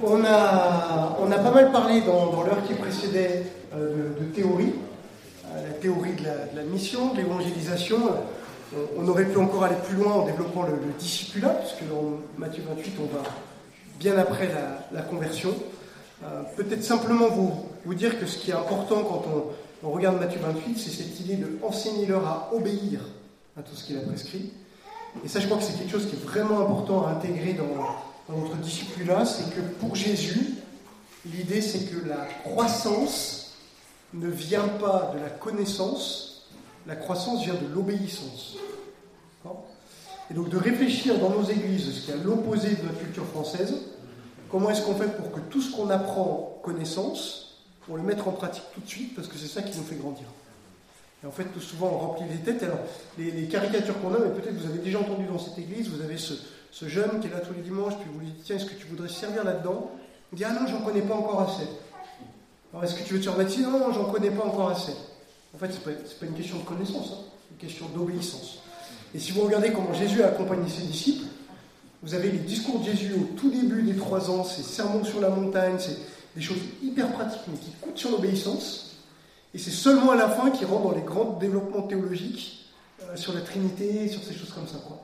On a, on a pas mal parlé dans, l'heure qui précédait euh, de, théorie, euh, la théorie de la, mission, de l'évangélisation. On, aurait pu encore aller plus loin en développant le, le discipulat, puisque dans Matthieu 28, on va bien après la, conversion. Euh, Peut-être simplement vous, dire que ce qui est important quand on, on regarde Matthieu 28, c'est cette idée de enseigner leur à obéir à tout ce qu'il a prescrit. Et ça, je crois que c'est quelque chose qui est vraiment important à intégrer dans, dans notre discipulat, c'est que pour Jésus, l'idée c'est que la croissance ne vient pas de la connaissance, la croissance vient de l'obéissance. Et donc de réfléchir dans nos églises, ce qui est à l'opposé de notre culture française, comment est-ce qu'on fait pour que tout ce qu'on apprend connaissance, pour le mettre en pratique tout de suite, parce que c'est ça qui nous fait grandir. Et en fait, tout souvent, on remplit les têtes. Alors, les, les caricatures qu'on a, mais peut-être vous avez déjà entendu dans cette église, vous avez ce, ce, jeune qui est là tous les dimanches, puis vous lui dites, tiens, est-ce que tu voudrais servir là-dedans? Il dit, ah non, j'en connais pas encore assez. Alors, est-ce que tu veux te faire Non, non, j'en connais pas encore assez. En fait, c'est pas, pas une question de connaissance, hein, c'est une question d'obéissance. Et si vous regardez comment Jésus a accompagné ses disciples, vous avez les discours de Jésus au tout début des trois ans, ces sermons sur la montagne, c'est des choses hyper pratiques, mais qui coûtent sur l'obéissance. Et c'est seulement à la fin qu'il rentre dans les grands développements théologiques euh, sur la Trinité, sur ces choses comme ça. Quoi.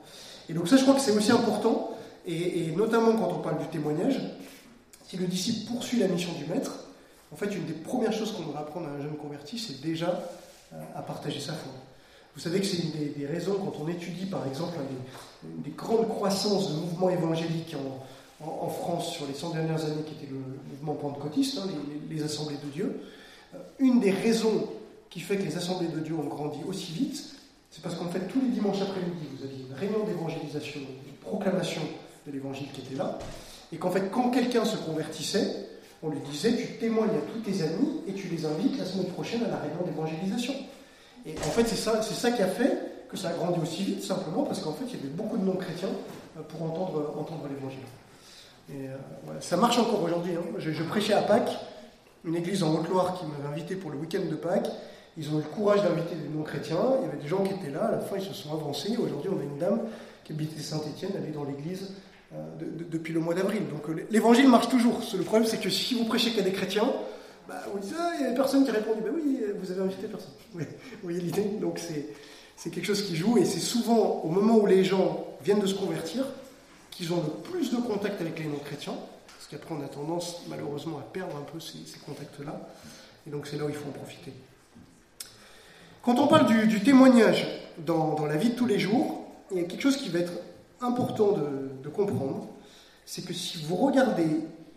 Et donc ça, je crois que c'est aussi important, et, notamment quand on parle du témoignage, si le disciple poursuit la mission du maître, en fait, une des premières choses qu'on doit apprendre à un jeune converti, c'est déjà euh, à partager sa foi. Vous savez que c'est une des, raisons, quand on étudie par exemple une des, grandes croissances de mouvements évangéliques en, France sur les 100 dernières années, qui était le, mouvement pentecôtiste, hein, les, les, assemblées de Dieu, une des raisons qui fait que les assemblées de Dieu ont grandi aussi vite, c'est parce qu'en fait, tous les dimanches après-midi, vous aviez une réunion d'évangélisation, une proclamation de l'évangile qui était là, et qu'en fait, quand quelqu'un se convertissait, on lui disait, tu témoignes à tous tes amis et tu les invites la semaine prochaine à la réunion d'évangélisation. Et en fait, c'est ça, qui a fait que ça a grandi aussi vite, simplement parce qu'en fait, il y avait beaucoup de non-chrétiens pour entendre, l'évangile. Et euh, ça marche encore aujourd'hui. Hein. Je, je prêchais à Pâques, une église en Haute-Loire qui m'avait invité pour le week-end de Pâques. Ils ont eu le courage d'inviter des non-chrétiens. Il y avait des gens qui étaient là. À la fin, ils se sont avancés. Aujourd'hui, on a une dame qui habitait Saint-Étienne. Elle est dans l'église euh, de, de, depuis le mois d'avril. Donc euh, l'évangile marche toujours. Le problème, c'est que si vous prêchez qu'à des chrétiens, bah, vous dites ah, il y a personne qui répond. Ben oui, vous avez invité personne. Vous voyez l'idée Donc c'est quelque chose qui joue. Et c'est souvent au moment où les gens viennent de se convertir qu'ils ont le plus de contact avec les non-chrétiens. Parce qu'après, on a tendance, malheureusement, à perdre un peu ces, ces contacts-là. Et donc, c'est là où il faut en profiter. Quand on parle du, témoignage dans, la vie de tous les jours, il y a quelque chose qui va être important de, comprendre. C'est que si vous regardez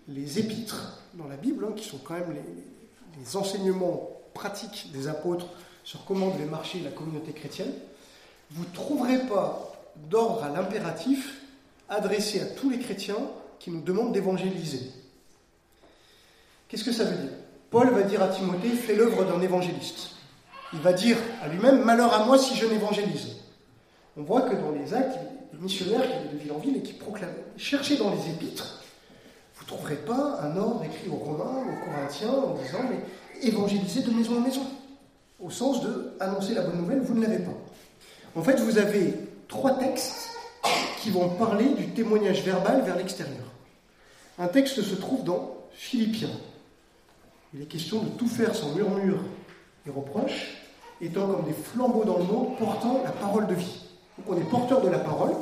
les épîtres dans la Bible, hein, qui sont quand même les, les, enseignements pratiques des apôtres sur comment devait marcher la communauté chrétienne, vous ne trouverez pas d'ordre à l'impératif adressé à tous les chrétiens qui nous demande d'évangéliser. Qu'est-ce que ça veut dire? Paul va dire à Timothée, fais l'œuvre d'un évangéliste. Il va dire à lui-même, malheur à moi si je n'évangélise. On voit que dans les actes, les missionnaires qui allaient de ville en ville et qui proclamaient, cherchez dans les épîtres, vous ne trouverez pas un ordre écrit aux Romains, aux Corinthiens, en disant, mais évangélisez de maison en maison. Au sens de annoncer la bonne nouvelle, vous ne l'avez pas. En fait, vous avez trois textes qui vont parler du témoignage verbal vers l'extérieur. Un texte se trouve dans Philippiens. Il est question de tout faire sans murmure et reproche, étant comme des flambeaux dans le monde portant la parole de vie. Donc on est porteur de la parole,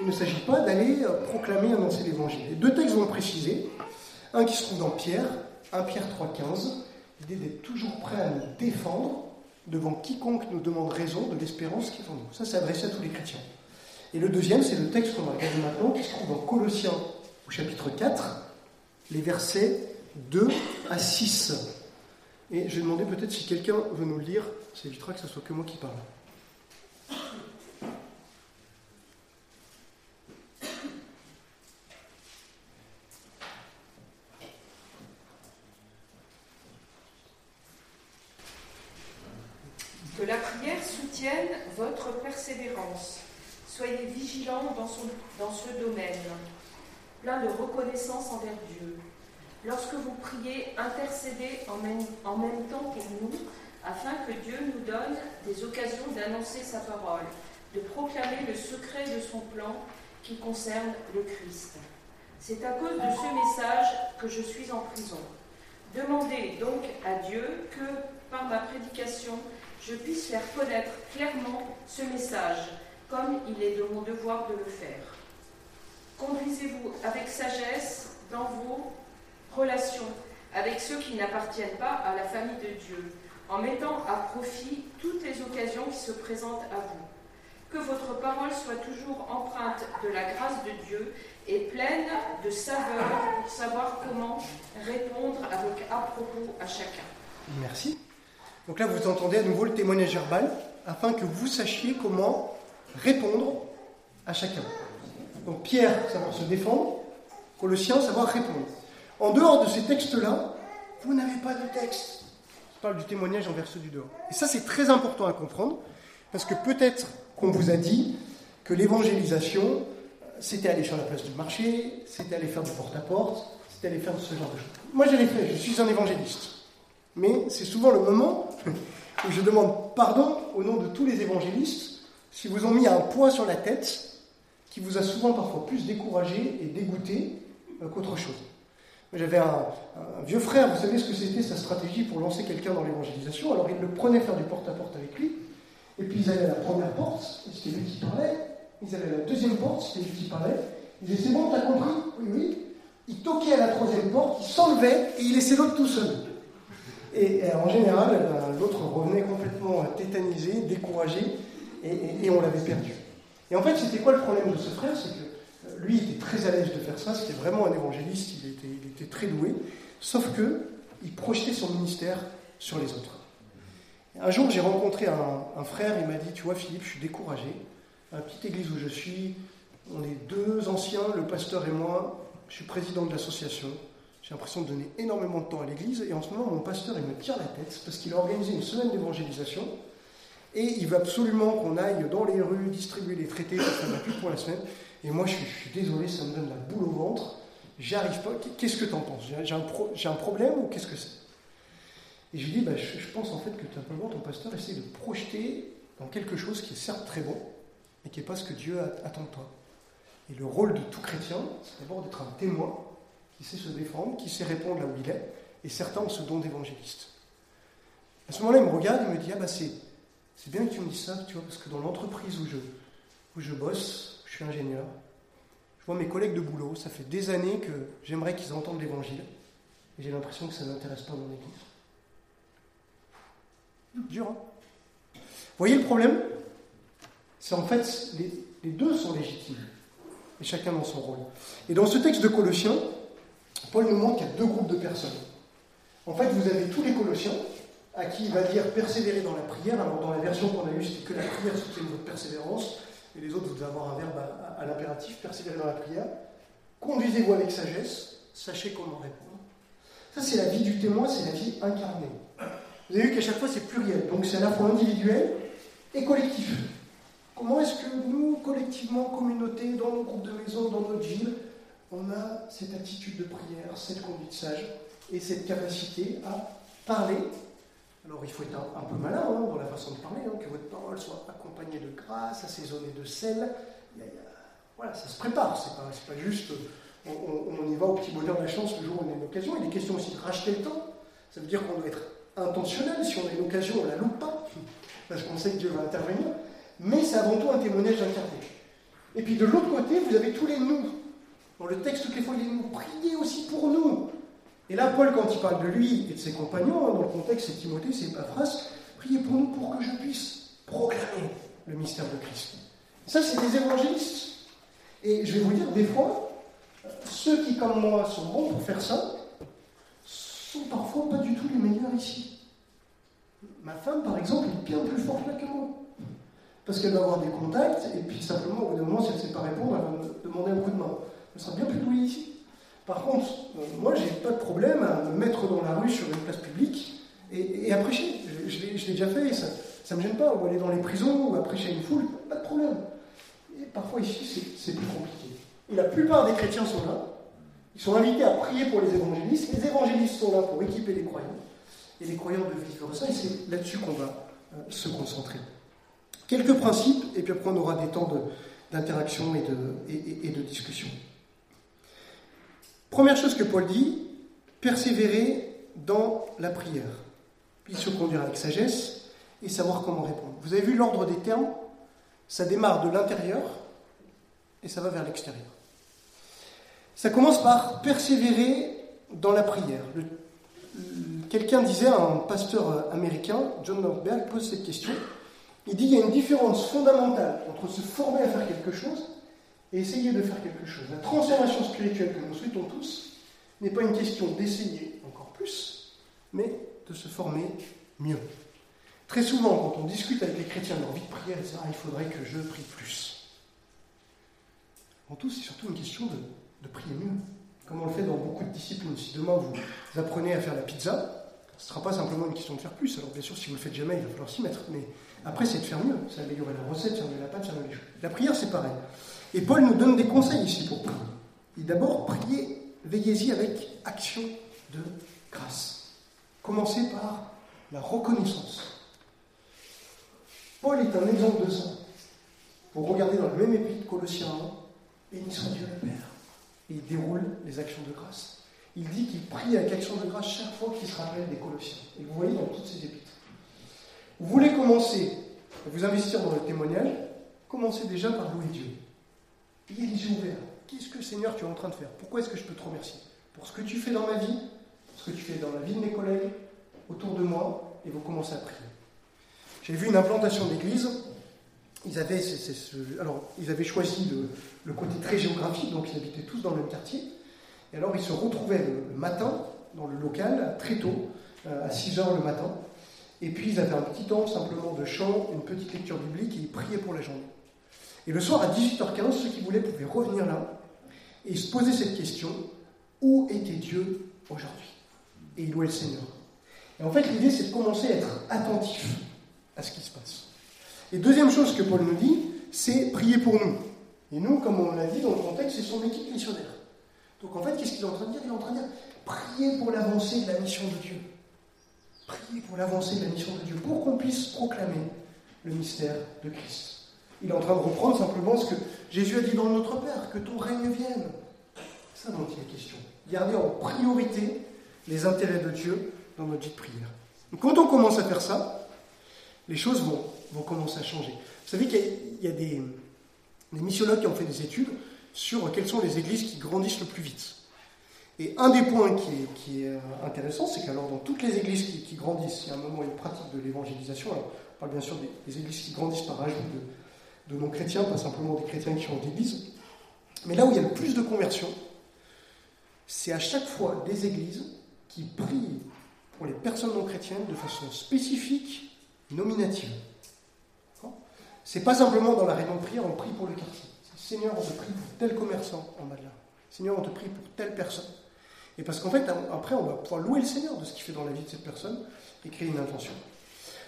il ne s'agit pas d'aller proclamer, annoncer l'évangile. Les deux textes vont le préciser. Un qui se trouve dans Pierre, 1 Pierre 3,15, l'idée d'être toujours prêt à nous défendre devant quiconque nous demande raison de l'espérance qui est en nous. Ça, c'est adressé à tous les chrétiens. Et le deuxième, c'est le texte qu'on va regarder maintenant, qui se trouve dans Colossiens au chapitre 4, les versets 2 à 6. Et je vais demander peut-être si quelqu'un veut nous le lire, ça évitera que ce soit que moi qui parle. Que la prière soutienne votre persévérance. Soyez vigilants dans, dans ce domaine, plein de reconnaissance envers Dieu. Lorsque vous priez, intercédez en même, temps pour nous, afin que Dieu nous donne des occasions d'annoncer sa parole, de proclamer le secret de son plan qui concerne le Christ. C'est à cause de ce message que je suis en prison. Demandez donc à Dieu que, par ma prédication, je puisse faire connaître clairement ce message, comme il est de mon devoir de le faire. Conduisez-vous avec sagesse dans vos relations avec ceux qui n'appartiennent pas à la famille de Dieu, en mettant à profit toutes les occasions qui se présentent à vous. Que votre parole soit toujours empreinte de la grâce de Dieu et pleine de saveur pour savoir comment répondre avec à propos à chacun. Merci. Donc là, vous entendez à nouveau le témoignage verbal, afin que vous sachiez comment répondre à chacun. Donc Pierre, savoir se défendre, Colossiens, savoir répondre. En dehors de ces textes-là, vous n'avez pas de texte. Je parle du témoignage envers ceux du dehors. Et ça, c'est très important à comprendre, parce que peut-être qu'on vous a dit que l'évangélisation, c'était aller sur la place du marché, c'était aller faire du porte-à-porte, c'était aller faire ce genre de choses. Moi, je l'ai fait, je suis un évangéliste. Mais c'est souvent le moment où je demande pardon au nom de tous les évangélistes si vous ont mis un poids sur la tête qui vous a souvent parfois plus découragé et dégoûté euh, qu'autre chose. J'avais un, vieux frère, vous savez ce que c'était sa stratégie pour lancer quelqu'un dans l'évangélisation Alors il le prenait faire du porte-à-porte avec lui, et puis ils allaient à la première porte, c'était lui qui parlait, ils allaient à la deuxième porte, c'était lui qui parlait, ils disaient c'est bon, t'as compris? Oui, oui. Il toquait à la troisième porte, il s'enlevait et il laissait l'autre tout seul. Et, en général, ben, l'autre revenait complètement tétanisé, découragé, et, on l'avait perdu. Et en fait, c'était quoi le problème de ce frère? C'est que euh, lui était très à l'aise de faire ça, c'était vraiment un évangéliste, il était, il très doué, sauf que il projetait son ministère sur les autres. Un jour, j'ai rencontré un, frère, il m'a dit, tu vois Philippe, je suis découragé. À la petite église où je suis, on est deux anciens, le pasteur et moi, je suis président de l'association. J'ai l'impression de donner énormément de temps à l'église et en ce moment, mon pasteur, il me tire la tête parce qu'il a organisé une semaine d'évangélisation et il veut absolument qu'on aille dans les rues distribuer les traités pour faire la pub pour la semaine. Et moi, je suis, désolé, ça me donne la boule au ventre. J'arrive pas. Qu'est-ce que tu en penses? J'ai un, problème ou qu'est-ce que c'est? Et je lui dis, bah, je, pense en fait que simplement ton pasteur essaie de projeter dans quelque chose qui est certes très bon, mais qui n'est pas ce que Dieu attend de toi. Et le rôle de tout chrétien, c'est d'abord d'être un témoin qui sait se défendre, qui sait répondre là où il est, et certains ont ce don d'évangéliste. À ce moment-là, il me regarde et me dit Ah, bah, c'est, c'est bien que tu me dises ça, tu vois, parce que dans l'entreprise où je, où je bosse, je suis ingénieur, je vois mes collègues de boulot, ça fait des années que j'aimerais qu'ils entendent l'évangile, et j'ai l'impression que ça n'intéresse pas mon église. Dur, hein? Vous voyez le problème? C'est en fait, les, deux sont légitimes et chacun dans son rôle. Et dans ce texte de Colossiens, Paul nous montre qu'il y a deux groupes de personnes. En fait, vous avez tous les Colossiens, à qui il va dire persévérer dans la prière. Alors, dans la version qu'on a eue, c'était que la prière soutienne votre persévérance, et les autres, vous devez avoir un verbe à, l'impératif, persévérer dans la prière. Conduisez-vous avec sagesse, sachez comment répondre. Ça, c'est la vie du témoin, c'est la vie incarnée. Vous avez vu qu'à chaque fois, c'est pluriel, donc c'est à la fois individuel et collectif. Comment est-ce que nous, collectivement, communauté, dans nos groupes de maison, dans notre ville, on a cette attitude de prière, cette conduite sage et cette capacité à parler alors il faut être un, peu malin hein, dans la façon de parler, hein, que votre parole soit accompagnée de grâce, assaisonnée de sel. voilà, ça se prépare, c'est pas, pas juste on, y va au petit bonheur de la chance le jour où on a une occasion. Il est question aussi de racheter le temps. Ça veut dire qu'on doit être intentionnel. Si on a une occasion, on ne la loupe pas, parce qu'on sait que Dieu va intervenir mais c'est avant tout un témoignage incarné. Et puis de l'autre côté, vous avez tous les nous. Dans le texte, toutes les fois, il a nous. Priez aussi pour nous. Et là, Paul, quand il parle de lui et de ses compagnons, hein, dans le contexte, c'est Timothée, c'est phrase priez pour nous pour que je puisse proclamer le mystère de Christ. Ça, c'est des évangélistes. Et je vais vous dire, des fois, ceux qui, comme moi, sont bons pour faire ça, sont parfois pas du tout les meilleurs ici. Ma femme, par exemple, est bien plus forte là que moi parce qu'elle va avoir des contacts, et puis simplement, au bout d'un moment, si elle ne sait pas répondre, elle va me demander un coup de main. Elle sera bien plus douée ici. Par contre, euh, moi, j'ai pas de problème à me mettre dans la rue sur une place publique et, à prêcher. Je, l'ai déjà fait, ça ne me gêne pas. Ou aller dans les prisons, ou à prêcher à une foule, pas de problème. Et parfois ici, c'est plus compliqué. Et la plupart des chrétiens sont là. Ils sont invités à prier pour les évangélistes. Les évangélistes sont là pour équiper les croyants. Et les croyants doivent vivre ça, et c'est là-dessus qu'on va euh, se concentrer. Quelques principes, et puis après on aura des temps d'interaction et de, et, de discussion. Première chose que Paul dit, persévérer dans la prière. Puis se conduire avec sagesse et savoir comment répondre. Vous avez vu l'ordre des termes? Ça démarre de l'intérieur et ça va vers l'extérieur. Ça commence par persévérer dans la prière. Quelqu'un disait, un pasteur américain, John Nordberg, pose cette question. Il dit qu'il y a une différence fondamentale entre se former à faire quelque chose et essayer de faire quelque chose. La transformation spirituelle que nous souhaitons tous n'est pas une question d'essayer encore plus, mais de se former mieux. Très souvent, quand on discute avec les chrétiens de leur vie de prière, ils disent ah, il faudrait que je prie plus. En tout, c'est surtout une question de, prier mieux. Comme on le fait dans beaucoup de disciplines. Si demain vous apprenez à faire la pizza, ce ne sera pas simplement une question de faire plus. Alors bien sûr, si vous ne le faites jamais, il va falloir s'y mettre. Mais après, c'est de faire mieux. C'est améliorer la recette, faire mieux la pâte, faire mieux les choses. La prière, c'est pareil. Et Paul nous donne des conseils ici pour prier. Et d'abord, priez, veillez-y avec action de grâce. Commencez par la reconnaissance. Paul est un exemple de ça. Vous regardez dans le même épître Colossiens 1, béni Dieu le Père. Et il déroule les actions de grâce. Il dit qu'il prie avec action de grâce chaque fois qu'il se rappelle des Colossiens. Et vous voyez dans toutes ces épîtres. Vous voulez commencer à vous investir dans le témoignage Commencez déjà par louer Dieu. Les yeux ouverts. Qu'est-ce que Seigneur tu es en train de faire? Pourquoi est-ce que je peux te remercier? Pour ce que tu fais dans ma vie, ce que tu fais dans la vie de mes collègues, autour de moi, et vous commencez à prier. J'ai vu une implantation d'église. Ils avaient, alors, ils avaient choisi le, côté très géographique, donc ils habitaient tous dans le même quartier. Et alors ils se retrouvaient le, matin dans le local, très tôt, euh, à 6 heures le matin. Et puis ils avaient un petit temps simplement de chant, une petite lecture biblique, et ils priaient pour la journée. Et le soir à 18h15, ceux qui voulaient pouvaient revenir là et se poser cette question où était Dieu aujourd'hui? Et il louait le Seigneur. Et en fait, l'idée, c'est de commencer à être attentif à ce qui se passe. Et deuxième chose que Paul nous dit, c'est prier pour nous. Et nous, comme on l'a dit dans le contexte, c'est son équipe missionnaire. Donc en fait, qu'est-ce qu'il est en train de dire? Il est en train de dire prier pour l'avancée de la mission de Dieu. Prier pour l'avancée de la mission de Dieu, pour qu'on puisse proclamer le mystère de Christ. Il est en train de reprendre simplement ce que Jésus a dit dans notre Père, que ton règne vienne. C'est ça dont il est question. Garder en priorité les intérêts de Dieu dans notre vie de prière. quand on commence à faire ça, les choses vont, vont commencer à changer. Vous savez qu'il y a, des, des, missiologues qui ont fait des études sur quelles sont les églises qui grandissent le plus vite. Et un des points qui est, qui est intéressant, c'est qu'alors dans toutes les églises qui, grandissent, il y a un moment une pratique de l'évangélisation. On parle bien sûr des, des, églises qui grandissent par ajout de, de non-chrétiens, pas simplement des chrétiens qui ont d'église. Mais là où il y a le plus de conversions, c'est à chaque fois des églises qui prient pour les personnes non chrétiennes de façon spécifique, nominative. C'est pas simplement dans la réunion de prière, on prie pour le quartier. Seigneur, on te prie pour tel commerçant en Madeleine. Seigneur, on te prie pour telle personne. Et parce qu'en fait, après, on va pouvoir louer le Seigneur de ce qu'il fait dans la vie de cette personne et créer une intention.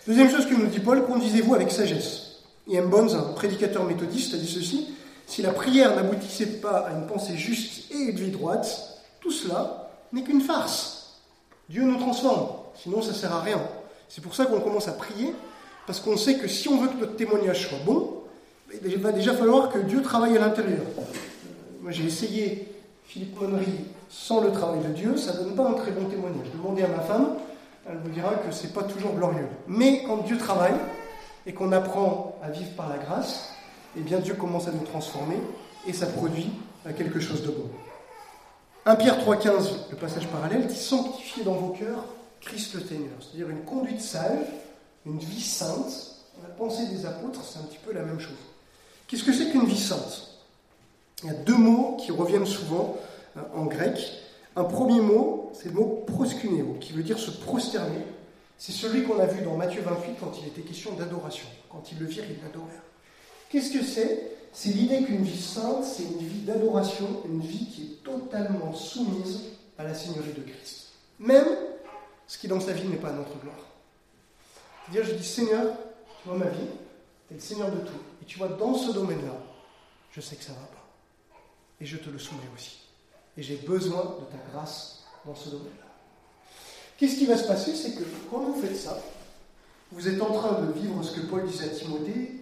Deuxième chose que nous dit Paul, conduisez-vous avec sagesse. Ian Bones, un prédicateur méthodiste, a dit ceci Si la prière n'aboutissait pas à une pensée juste et une vie droite, tout cela n'est qu'une farce. Dieu nous transforme, sinon ça ne sert à rien. C'est pour ça qu'on commence à prier, parce qu'on sait que si on veut que notre témoignage soit bon, il va déjà falloir que Dieu travaille à l'intérieur. Moi j'ai essayé Philippe Monnery sans le travail de Dieu, ça ne donne pas un très bon témoignage. Demandez à ma femme, elle vous dira que ce n'est pas toujours glorieux. Mais quand Dieu travaille, et qu'on apprend à vivre par la grâce, eh bien Dieu commence à nous transformer et ça produit quelque chose de bon. 1 Pierre 3,15, le passage parallèle, dit Sanctifiez dans vos cœurs Christ le Seigneur. C'est-à-dire une conduite sage, une vie sainte. La pensée des apôtres, c'est un petit peu la même chose. Qu'est-ce que c'est qu'une vie sainte? Il y a deux mots qui reviennent souvent euh, en grec. Un premier mot, c'est le mot proskuneo, qui veut dire se prosterner c'est celui qu'on a vu dans Matthieu 28 quand il était question d'adoration. Quand il le virent, il l'adorèrent. Qu'est-ce que c'est? C'est l'idée qu'une vie sainte, c'est une vie d'adoration, une vie qui est totalement soumise à la Seigneurie de Christ. Même ce qui dans sa vie n'est pas notre gloire. C'est-à-dire, je dis Seigneur, tu vois ma vie, tu es le Seigneur de tout. Et tu vois, dans ce domaine-là, je sais que ça ne va pas. Et je te le soumets aussi. Et j'ai besoin de ta grâce dans ce domaine-là. Qu'est-ce qui va se passer C'est que quand vous faites ça, vous êtes en train de vivre ce que Paul disait à Timothée,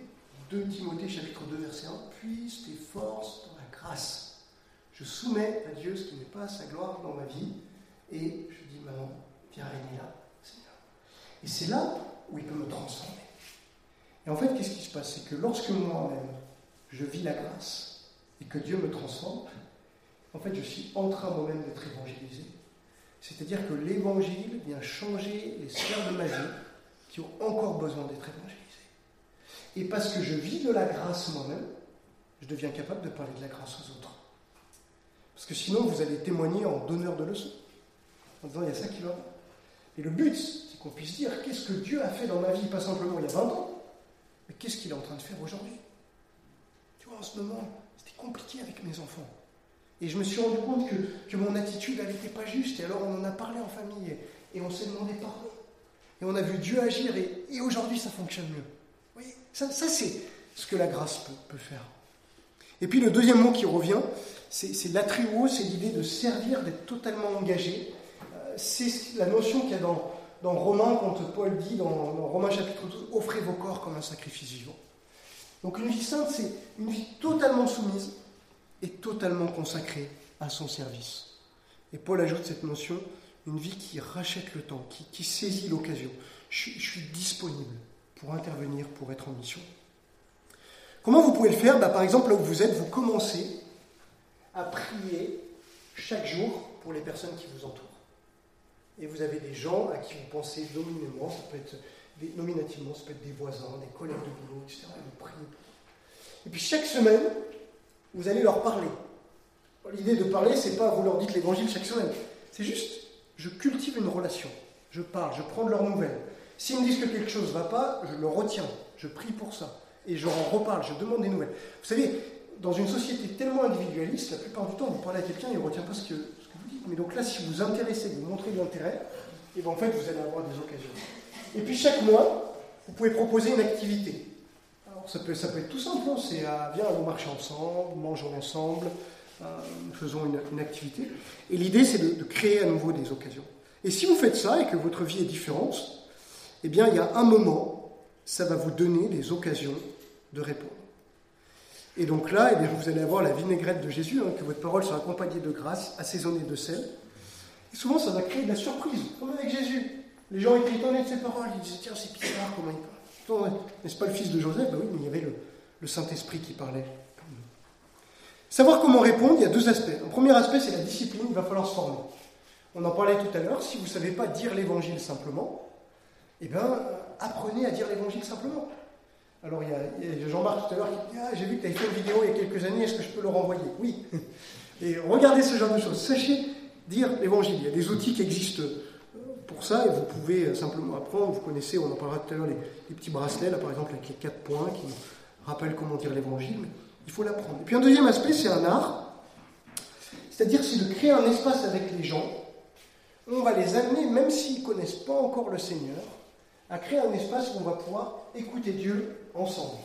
2 Timothée chapitre 2 verset 1, puisse tes forces dans la grâce. Je soumets à Dieu ce qui n'est pas sa gloire dans ma vie. Et je dis, maintenant, viens régner là, Seigneur. Et c'est là où il peut me transformer. Et en fait, qu'est-ce qui se passe? C'est que lorsque moi-même, je vis la grâce et que Dieu me transforme, en fait, je suis en train moi-même d'être évangélisé. C'est-à-dire que l'évangile vient changer les sphères de ma vie qui ont encore besoin d'être évangélisées. Et parce que je vis de la grâce moi-même, je deviens capable de parler de la grâce aux autres. Parce que sinon, vous allez témoigner en donneur de leçons, en disant il y a ça qui va. Et le but, c'est qu'on puisse dire qu'est-ce que Dieu a fait dans ma vie, pas simplement il y a 20 ans, mais qu'est-ce qu'il est en train de faire aujourd'hui? Tu vois, en ce moment, c'était compliqué avec mes enfants. Et je me suis rendu compte que, mon attitude, elle n'était pas juste. Et alors on en a parlé en famille et, on s'est demandé pardon. Et on a vu Dieu agir et, aujourd'hui ça fonctionne mieux. Vous voyez, ça, c'est ce que la grâce peut, faire. Et puis le deuxième mot qui revient, c'est l'attribuo, c'est l'idée de servir, d'être totalement engagé. Euh, c'est la notion qu'il y a dans, dans Romains, quand Paul dit dans, dans Romains chapitre 12, offrez vos corps comme un sacrifice vivant. Donc une vie sainte, c'est une vie totalement soumise, est totalement consacré à son service. Et Paul ajoute cette notion, une vie qui rachète le temps, qui, saisit l'occasion. Je, suis disponible pour intervenir, pour être en mission. Comment vous pouvez le faire? Bah, Par exemple, là où vous êtes, vous commencez à prier chaque jour pour les personnes qui vous entourent. Et vous avez des gens à qui vous pensez nominément, ça peut être nominativement, ça peut être des voisins, des collègues de boulot, etc. Et vous priez. Et puis chaque semaine, vous allez leur parler. L'idée de parler, c'est pas vous leur dites l'évangile chaque semaine. C'est juste, je cultive une relation. Je parle, je prends de leurs nouvelles. S'ils me disent que quelque chose ne va pas, je le retiens. Je prie pour ça. Et je en reparle, je demande des nouvelles. Vous savez, dans une société tellement individualiste, la plupart du temps, vous parlez à quelqu'un, il ne retient pas ce que, vous dites. Mais donc là, si vous vous intéressez, vous montrez de l'intérêt, et bien en fait, vous allez avoir des occasions. Et puis chaque mois, vous pouvez proposer une activité ça peut, être tout simple, c'est euh, viens, on marche ensemble, mangeons ensemble, euh, faisons une, activité. Et l'idée, c'est de, créer à nouveau des occasions. Et si vous faites ça et que votre vie est différente, eh bien, il y a un moment, ça va vous donner des occasions de répondre. Et donc là, eh vous allez avoir la vinaigrette de Jésus, hein, que votre parole soit accompagnée de grâce, assaisonnée de sel. Et souvent, ça va créer de la surprise, comme avec Jésus. Les gens étaient étonnés de ses paroles, ils disaient, tiens, c'est bizarre comment il parle. N'est-ce pas le fils de Joseph? Ben Oui, mais il y avait le, Saint-Esprit qui parlait. Savoir comment répondre, il y a deux aspects. Le premier aspect, c'est la discipline, il va falloir se former. On en parlait tout à l'heure, si vous ne savez pas dire l'évangile simplement, eh bien, apprenez à dire l'évangile simplement. Alors, il y a, Jean-Marc tout à l'heure qui dit Ah, j'ai vu que tu avais fait une vidéo il y a quelques années, est-ce que je peux le renvoyer? Oui. Et regardez ce genre de choses. Sachez dire l'évangile. Il y a des outils qui existent pour ça et vous pouvez simplement apprendre. Vous connaissez, on en parlera tout à l'heure, les, petits bracelets, par exemple, avec les quatre points qui rappellent comment dire l'évangile. Il faut l'apprendre. Et puis un deuxième aspect, c'est un art. C'est-à-dire, c'est de créer un espace avec les gens. On va les amener, même s'ils ne connaissent pas encore le Seigneur, à créer un espace où on va pouvoir écouter Dieu ensemble.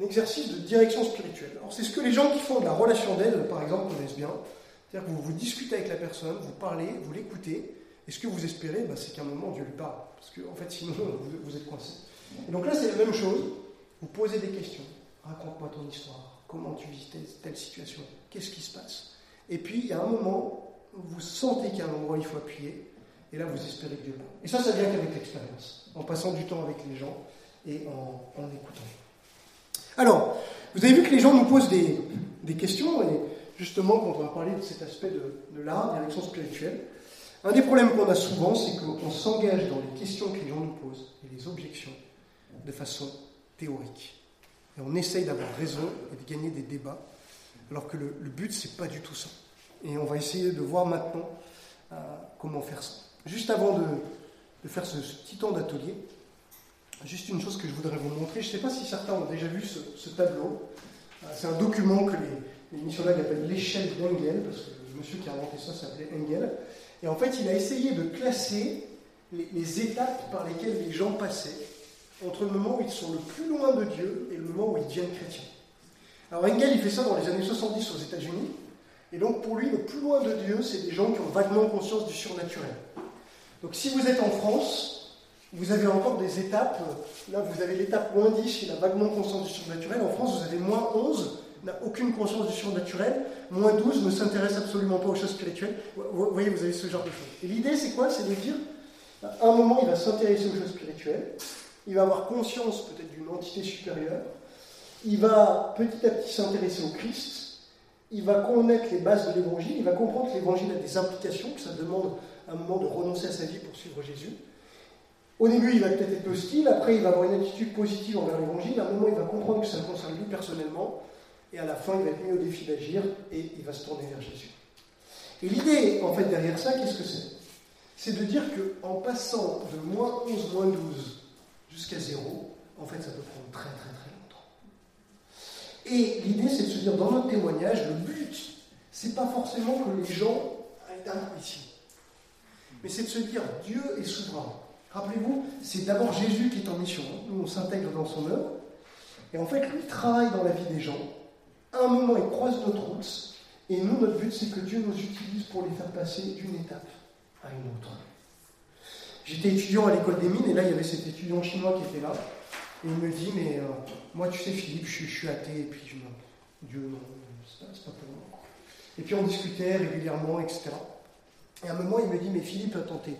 Un exercice de direction spirituelle. Alors, c'est ce que les gens qui font de la relation d'aide, par exemple, connaissent bien. C'est-à-dire que vous, vous discutez avec la personne, vous parlez, vous l'écoutez, et ce que vous espérez, bah, c'est qu'à un moment, Dieu lui parle? Parce qu'en en fait, sinon, vous, êtes coincé. Et donc là, c'est la même chose. Vous posez des questions. Raconte-moi ton histoire. Comment tu vis telle, situation? Qu'est-ce qui se passe? Et puis, il y a un moment vous sentez a un endroit il faut appuyer. Et là, vous espérez que Dieu parle. Et ça, ça vient qu'avec l'expérience. En passant du temps avec les gens et en, écoutant. Alors, vous avez vu que les gens nous posent des, questions. Et justement, quand on va parler de cet aspect de, de l'art, direction spirituelle, un des problèmes qu'on a souvent, c'est qu'on s'engage dans les questions que les gens nous posent et les objections de façon théorique. Et on essaye d'avoir raison et de gagner des débats, alors que le, but, c'est pas du tout ça. Et on va essayer de voir maintenant euh, comment faire ça. Juste avant de, faire ce, petit temps d'atelier, juste une chose que je voudrais vous montrer. Je ne sais pas si certains ont déjà vu ce, tableau. Euh, c'est un document que les, les missionnaires appellent l'échelle d'Engel, parce que le monsieur qui a inventé ça s'appelait Engel. Et en fait, il a essayé de classer les, étapes par lesquelles les gens passaient entre le moment où ils sont le plus loin de Dieu et le moment où ils deviennent chrétiens. Alors Engel, il fait ça dans les années 70 aux États-Unis. Et donc pour lui, le plus loin de Dieu, c'est des gens qui ont vaguement conscience du surnaturel. Donc si vous êtes en France, vous avez encore des étapes. Là, vous avez l'étape moins 10 qui a vaguement conscience du surnaturel. En France, vous avez moins 11 n'a aucune conscience du surnaturel. Moins 12 ne s'intéresse absolument pas aux choses spirituelles. Vous voyez, vous avez ce genre de choses. Et l'idée, c'est quoi? C'est de dire, à un moment, il va s'intéresser aux choses spirituelles, il va avoir conscience peut-être d'une entité supérieure, il va petit à petit s'intéresser au Christ, il va connaître les bases de l'évangile, il va comprendre que l'évangile a des implications, que ça demande un moment de renoncer à sa vie pour suivre Jésus. Au début, il va peut-être être hostile, après, il va avoir une attitude positive envers l'évangile, à un moment, il va comprendre que ça concerne lui personnellement, et à la fin, il va être mis au défi d'agir, et il va se tourner vers Jésus. Et l'idée, en fait, derrière ça, qu'est-ce que c'est? C'est de dire qu'en passant de moins 11, moins 12 jusqu'à 0, en fait, ça peut prendre très, très, très et l'idée, c'est de se dire, dans notre témoignage, le but, c'est pas forcément que les gens d'un ici. Mais c'est de se dire, Dieu est souverain. Rappelez-vous, c'est d'abord Jésus qui est en mission. Nous, on s'intègre dans son œuvre. Et en fait, lui travaille dans la vie des gens. À un moment, il croise notre route. Et nous, notre but, c'est que Dieu nous utilise pour les faire passer d'une étape à une autre. J'étais étudiant à l'école des mines, et là, il y avait cet étudiant chinois qui était là. Et il me dit, mais euh, moi, tu sais, Philippe, je, suis athée, et puis je Dieu, c'est pas, pas, pour moi. Et puis on discutait régulièrement, etc. Et à un moment, il me dit, mais Philippe, attends, t'es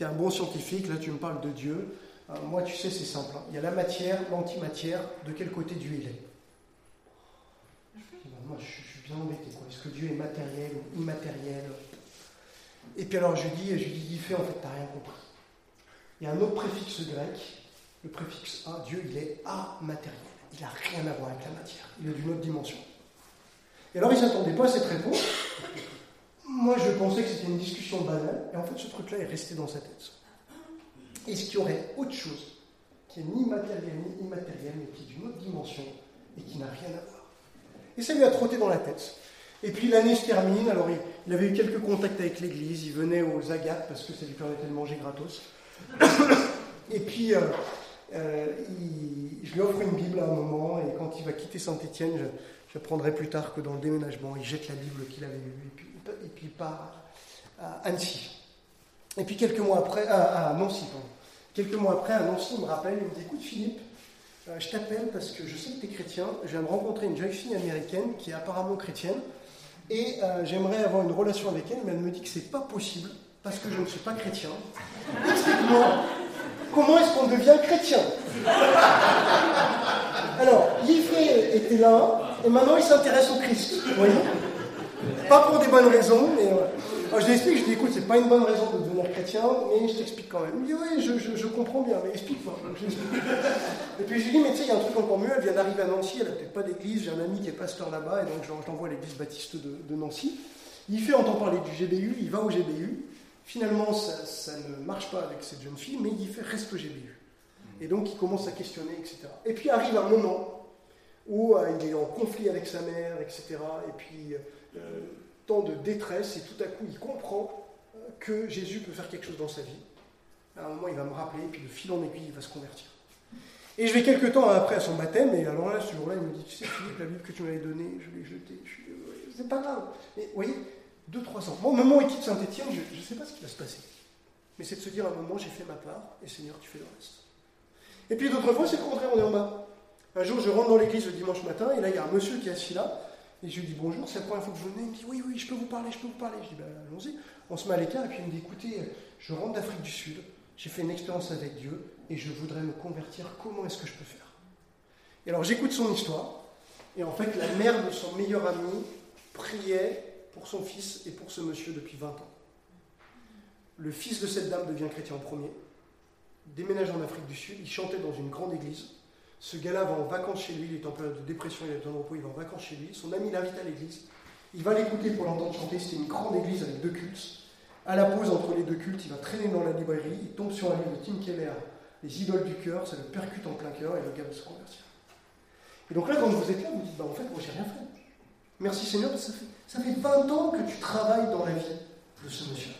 es un bon scientifique, là, tu me parles de Dieu. Euh, moi, tu sais, c'est simple. Hein. Il y a la matière, l'antimatière, de quel côté Dieu il est? Moi, je, suis bien embêté. Est-ce que Dieu est matériel ou immatériel? Et puis alors, je dis, je dis, fait, en fait, t'as rien compris. Il y a un autre préfixe grec le préfixe A, Dieu, il est amatériel. Il n'a rien à voir avec la matière. Il est d'une autre dimension. Et alors, il ne s'attendait pas à cette réponse. Moi, je pensais que c'était une discussion banale. Et en fait, ce truc-là est resté dans sa tête. Est-ce qu'il y aurait autre chose qui est ni matériel ni immatériel, mais qui est d'une autre dimension et qui n'a rien à voir? Et ça lui a trotté dans la tête. Et puis l'année se termine, alors il, avait eu quelques contacts avec l'église, il venait aux agates parce que ça lui permettait de manger gratos. Et puis, euh, euh, je lui offre une Bible à un moment, et quand il va quitter Saint-Étienne, j'apprendrai plus tard que dans le déménagement, il jette la Bible qu'il avait eue, et puis, il part à Annecy. Et puis quelques mois après, à, Nancy, pardon. Quelques mois après, à Nancy, il me rappelle, il me dit Écoute, Philippe, je t'appelle parce que je sais que tu es chrétien, je viens de rencontrer une jeune fille américaine qui est apparemment chrétienne, et euh, j'aimerais avoir une relation avec elle, mais elle me dit que c'est pas possible parce que je ne suis pas chrétien. Explique-moi comment est-ce qu'on devient chrétien Alors, Yves était là, et maintenant il s'intéresse au Christ. Vous voyez? Pas pour des bonnes raisons, mais. Alors, je lui explique, je lui dis écoute, c'est pas une bonne raison de devenir chrétien, mais je t'explique quand même. Il me dit oui, je, je, comprends bien, mais explique-moi. Et puis je lui dis mais tu sais, il y a un truc encore mieux, elle vient d'arriver à Nancy, elle n'a peut-être pas d'église, j'ai un ami qui est pasteur là-bas, et donc je l'envoie à l'église baptiste de, Nancy. Il fait entendre parler du GBU, il va au GBU, Finalement, ça, ne marche pas avec cette jeune fille, mais il fait reste au GBU. Et donc, il commence à questionner, etc. Et puis arrive un moment où euh, il est en conflit avec sa mère, etc. Et puis, euh, tant de détresse, et tout à coup, il comprend euh, que Jésus peut faire quelque chose dans sa vie. À un moment, il va me rappeler, puis de fil en aiguille, il va se convertir. Et je vais quelques temps après à son baptême, et alors là, ce jour-là, il me dit Tu sais, Philippe, la Bible que tu m'avais donnée, je l'ai jetée. C'est pas grave. Mais vous voyez, deux, trois ans. Moi, au moment quitte Saint-Etienne, je ne sais pas ce qui va se passer. Mais c'est de se dire à un moment, j'ai fait ma part, et Seigneur, tu fais le reste. Et puis d'autres fois, c'est le contraire, on est en bas. Un jour, je rentre dans l'église le dimanche matin, et là, il y a un monsieur qui est assis là, et je lui dis bonjour, c'est la première fois que je venais. Il me dit oui, oui, je peux vous parler, je peux vous parler. Je dis ben, allons-y. On se met à l'écart, et puis il me dit écoutez, je rentre d'Afrique du Sud, j'ai fait une expérience avec Dieu, et je voudrais me convertir, comment est-ce que je peux faire? Et alors, j'écoute son histoire, et en fait, la mère de son meilleur ami priait pour son fils et pour ce monsieur depuis 20 ans. Le fils de cette dame devient chrétien en premier, déménage en Afrique du Sud, il chantait dans une grande église. Ce gars-là va en vacances chez lui, il est en période de dépression, il a besoin de repos, il va en vacances chez lui. Son ami l'invite à l'église. Il va l'écouter pour l'entendre chanter. C'était une grande église avec deux cultes. À la pause entre les deux cultes, il va traîner dans la librairie, il tombe sur un livre de Tim Keller, Les idoles du cœur, ça le percute en plein cœur et le gars va se convertir. Et donc là, quand vous êtes là, vous dites, bah, en fait, moi j'ai rien fait. Merci Seigneur, ça fait, ça fait 20 ans que tu travailles dans la vie de ce monsieur.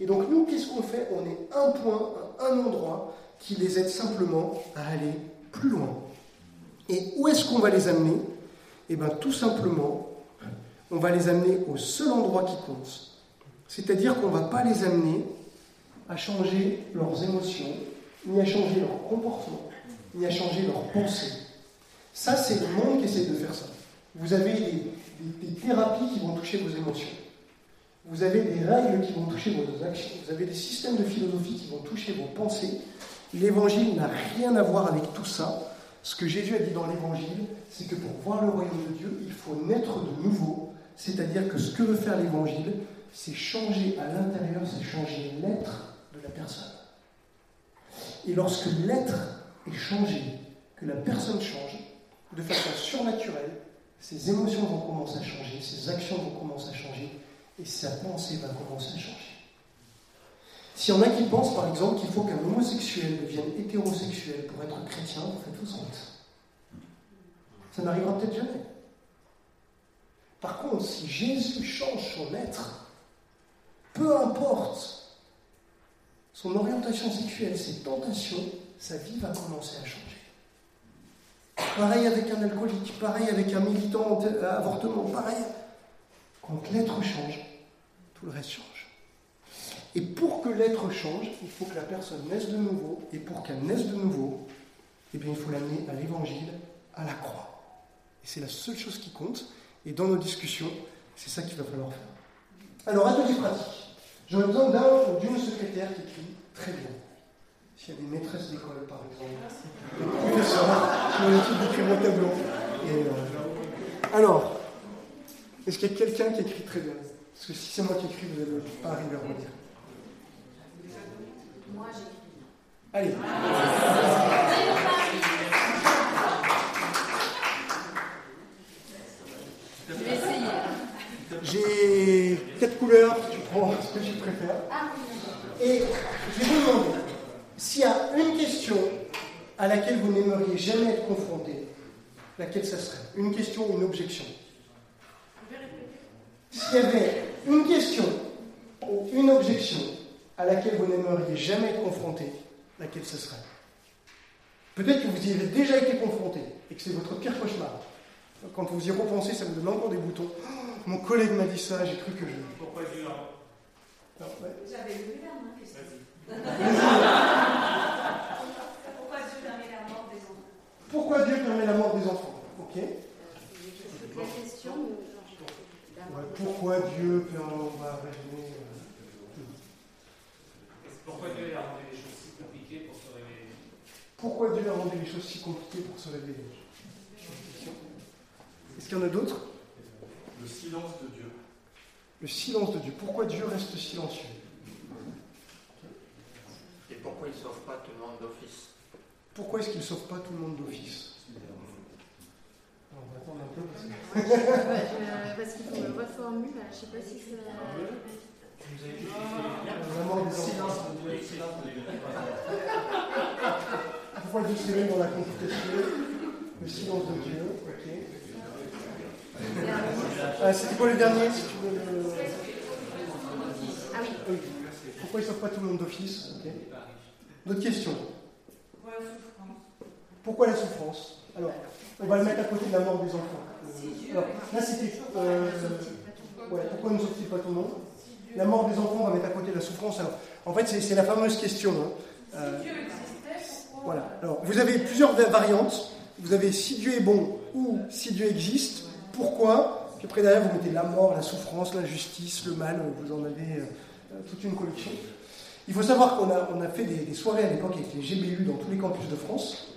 Et donc nous, qu'est-ce qu'on fait? On est un point, un endroit qui les aide simplement à aller plus loin. Et où est-ce qu'on va les amener Eh bien tout simplement, on va les amener au seul endroit qui compte. C'est-à-dire qu'on ne va pas les amener à changer leurs émotions, ni à changer leur comportement, ni à changer leurs pensées. Ça, c'est le monde qui essaie de faire ça. Vous avez des, thérapies qui vont toucher vos émotions. Vous avez des règles qui vont toucher vos actions. Vous avez des systèmes de philosophie qui vont toucher vos pensées. L'évangile n'a rien à voir avec tout ça. Ce que Jésus a dit dans l'évangile, c'est que pour voir le royaume de Dieu, il faut naître de nouveau. C'est-à-dire que ce que veut faire l'évangile, c'est changer à l'intérieur, c'est changer l'être de la personne. Et lorsque l'être est changé, que la personne change, de façon surnaturelle, ses émotions vont commencer à changer, ses actions vont commencer à changer, et sa pensée va commencer à changer. S'il y en a qui pensent, par exemple, qu'il faut qu'un homosexuel devienne hétérosexuel pour être chrétien, vous faites vous honte. Ça n'arrivera peut-être jamais. Par contre, si Jésus change son être, peu importe son orientation sexuelle, ses tentations, sa vie va commencer à changer. Pareil avec un alcoolique, pareil avec un militant avortement, pareil. Quand l'être change, tout le reste change. Et pour que l'être change, il faut que la personne naisse de nouveau. Et pour qu'elle naisse de nouveau, eh bien, il faut l'amener à l'évangile, à la croix. Et c'est la seule chose qui compte. Et dans nos discussions, c'est ça qu'il va falloir faire. Alors, atelier pratique. J'aurais besoin d'un ou d'une secrétaire qui écrit très bien. S'il y a des maîtresses d'école, par exemple, des professeurs qui ont l'équipe d'écrire mon tableau. Euh, alors, est-ce qu'il y a quelqu'un qui écrit très bien? Parce que si c'est moi qui écris, vous n'allez pas arriver à redire. Moi, j'écris. Allez. Je vais essayer. J'ai quatre couleurs, tu prends ce que tu préfères. Ah Et je vais vous demander s'il y a une question à laquelle vous n'aimeriez jamais être confronté, laquelle ça serait? Une question ou une objection? S'il y avait une question ou une objection à laquelle vous n'aimeriez jamais être confronté, laquelle ce serait? Peut-être que vous y avez déjà été confronté et que c'est votre pire cauchemar. Quand vous y repensez, ça vous donne encore des boutons. Oh, mon collègue m'a dit ça, j'ai cru que je. Pourquoi Dieu J'avais levé la main, Pourquoi Dieu permet la mort des enfants? Pourquoi Dieu permet la mort des enfants? Ok. La question. pourquoi Dieu permet. On va résumer. Pourquoi Dieu a rendu les choses si compliquées pour se révéler Pourquoi Dieu a rendu les choses si compliquées pour se révéler Est-ce qu'il y en a d'autres? Le silence de Dieu. Le silence de Dieu. Pourquoi Dieu reste silencieux? Et pourquoi il ne sauve pas tout le monde d'office? Pourquoi est-ce qu'il ne sauve pas tout le monde d'office? On va attendre un peu. Parce, qu'il faut le reformule, je ne sais pas si ça. Mort des silence. Pourquoi Dieu s'éveille dans la complication Le silence de Dieu. Ah, C'était quoi le dernier si tu veux le... Ah oui. Pourquoi il ne sauve pas tout le monde d'office? Okay. D'autres questions Pourquoi la souffrance Pourquoi la souffrance Alors, on va le mettre à côté de la mort des enfants. Alors, là, c'était. Euh, pourquoi ne sauve-t-il pas tout le monde? La mort des enfants, on va mettre à côté la souffrance. Alors, en fait, c'est la fameuse question. Hein. Euh, voilà. Alors, vous avez plusieurs variantes. Vous avez si Dieu est bon ou si Dieu existe. Pourquoi? Puis après, derrière, vous mettez la mort, la souffrance, l'injustice, le mal. Vous en avez euh, toute une collection. Il faut savoir qu'on a, on a fait des, des soirées à l'époque avec les GBU dans tous les campus de France.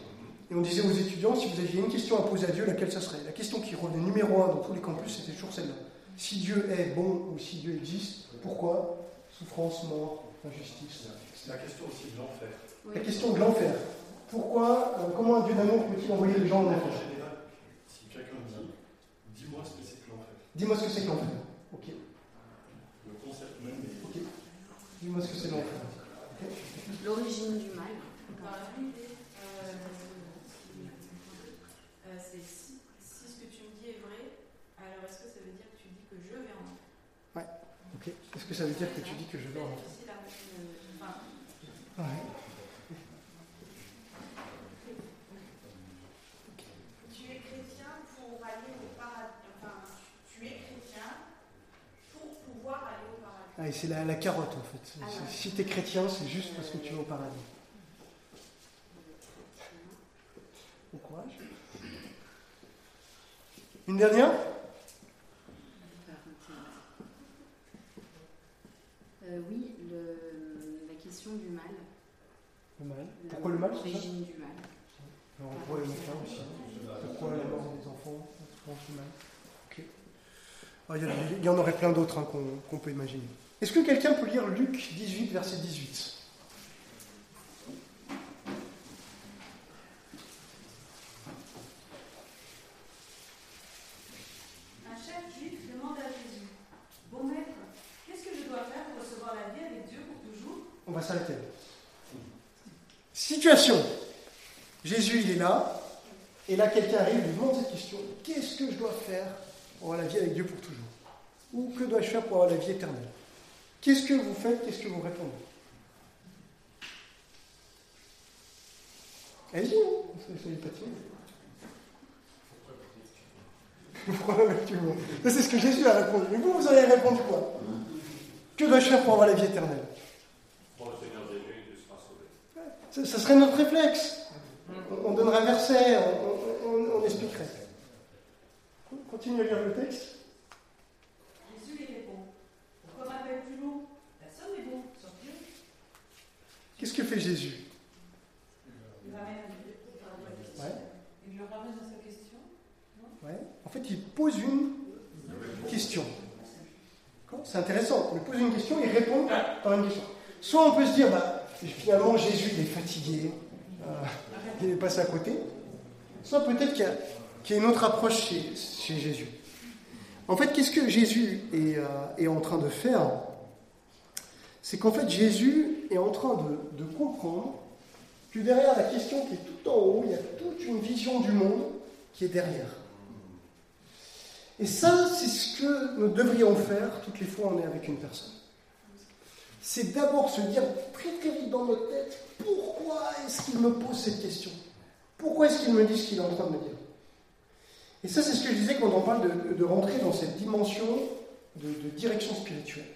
Et on disait aux étudiants, si vous aviez une question à poser à Dieu, laquelle ça serait? La question qui revenait numéro un dans tous les campus, c'était toujours celle-là. Si Dieu est bon ou si Dieu existe, pourquoi Souffrance, mort, injustice, C'est la question aussi de l'enfer. La question de l'enfer. Pourquoi, euh, comment un Dieu d'amour peut-il envoyer les gens en enfer? Si quelqu'un dit, dis-moi ce que c'est que l'enfer. Dis-moi ce que c'est que l'enfer. Ok. Le concept même est. Ok. Dis-moi ce que c'est l'enfer. L'origine du mal. Dans la euh, euh, c'est si, si ce que tu me dis est vrai, alors est-ce que ça veut dire que tu dis que je vais en enfer? Ouais. Ok. Est-ce que ça veut dire que tu dis que je enfer Ouais. Tu es chrétien pour aller au paradis. Enfin, tu es chrétien pour pouvoir aller au paradis. Ah, c'est la, la, carotte en fait. Ah, si tu es chrétien, c'est juste parce que tu vas au paradis. Bon courage. Une dernière? Euh, oui, le- la question du mal. Le mal. Pourquoi le mal L'origine du mal. Alors, on pourrait le mettre là aussi. Pourquoi la mort des enfants Pourquoi mal Ok. Ah, il, y a- il y en aurait plein d'autres hein, qu'on qu'on peut imaginer. Est-ce que quelqu'un peut lire Luc 18, verset 18 Un chef juif demande à Jésus Bon maître, qu'est-ce que je dois faire pour recevoir la vie avec Dieu pour toujours On va s'arrêter là. Situation. Jésus, il est là. Et là, quelqu'un arrive lui demande cette question. Qu'est-ce que je dois faire pour avoir la vie avec Dieu pour toujours? Ou que dois-je faire pour avoir la vie éternelle? Qu'est-ce que vous faites? Qu'est-ce que vous répondez? Allez-y, hein, soyez Ça, C'est ce que Jésus a répondu. Mais vous, vous auriez répondu quoi? Que dois-je faire pour avoir la vie éternelle? Pour le Seigneur Jésus, il sera sauvé. ça serait notre réflexe. On, on donnerait un verset, on, on- on expliquerait. Continue à lire le texte. Jésus lui répond Pourquoi m'appelles-tu bon? Personne n'est bon, sauf Dieu. Qu'est-ce que fait Jésus? Il ramène à à. Ouais. Il le ramène dans sa question. Ouais. En fait, il pose une question. C'est intéressant. Il pose une question, il répond par une question. Soit on peut se dire, bah, finalement, Jésus, il est fatigué, euh, il est passé à côté. Soit peut-être qu'il y, a- qu'il une autre approche chez, Jésus. En fait, qu'est-ce que Jésus est, euh, en train de faire? C'est qu'en fait, Jésus est en train de, de comprendre que derrière la question qui est tout en haut, il y a toute une vision du monde qui est derrière. Et ça, c'est ce que nous devrions faire toutes les fois on est avec une personne. C'est d'abord se dire très très vite dans notre tête, pourquoi est-ce qu'il me pose cette question? Pourquoi est-ce qu'il me dit ce qu'il est en train de me dire? Et ça, c'est ce que je disais quand on parle de, rentrer dans cette dimension de, direction spirituelle.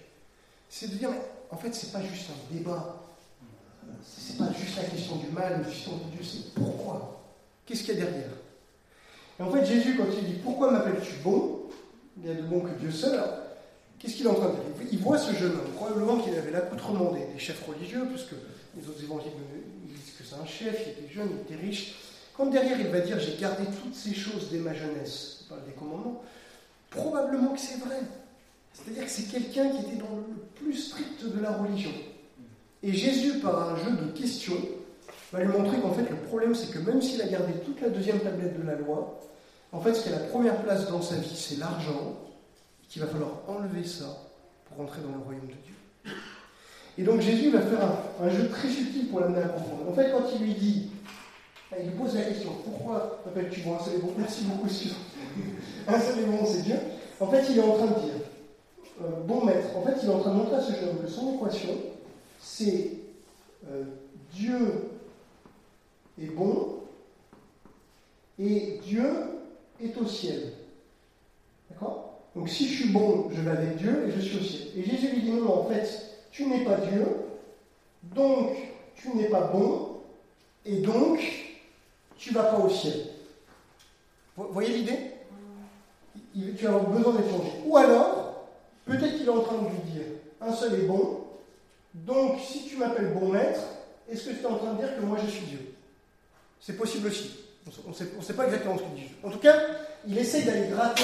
C'est de dire, en fait, c'est pas juste un débat. C'est pas juste la question du mal, la question de Dieu, c'est pourquoi? Qu'est-ce qu'il y a derrière? Et en fait, Jésus, quand il dit Pourquoi m'appelles-tu bon? Il n'y a de bon que Dieu seul. Qu'est-ce qu'il est en train de Il voit ce jeune homme, probablement qu'il avait l'accoutrement des, des chefs religieux, puisque les autres évangiles disent que c'est un chef, il était jeune, il était riche. Quand derrière il va dire J'ai gardé toutes ces choses dès ma jeunesse, il parle des commandements, probablement que c'est vrai. C'est-à-dire que c'est quelqu'un qui était dans le plus strict de la religion. Et Jésus, par un jeu de questions, va lui montrer qu'en fait le problème c'est que même s'il a gardé toute la deuxième tablette de la loi, en fait ce qui a la première place dans sa vie c'est l'argent, qu'il va falloir enlever ça pour rentrer dans le royaume de Dieu. Et donc Jésus va faire un, jeu très subtil pour l'amener à comprendre. En fait quand il lui dit, il lui pose la question, pourquoi m'appelles-tu bon Un seul et bon, merci beaucoup, excuse-moi. Un seul et bon c'est Dieu. En fait il est en train de dire, euh, bon maître, en fait il est en train de montrer à ce jeune homme que son équation c'est euh, Dieu est bon et Dieu est au ciel. D'accord? Donc si je suis bon, je vais avec Dieu et je suis au ciel. Et Jésus lui dit non, en fait, tu n'es pas Dieu, donc tu n'es pas bon, et donc tu vas pas au ciel. Vous voyez l'idée? Tu as besoin d'être changé. Ou alors, peut-être qu'il est en train de lui dire un seul est bon, donc si tu m'appelles bon maître, est-ce que tu es en train de dire que moi je suis Dieu? C'est possible aussi. On ne sait, pas exactement ce qu'il dit. En tout cas, il essaye d'aller gratter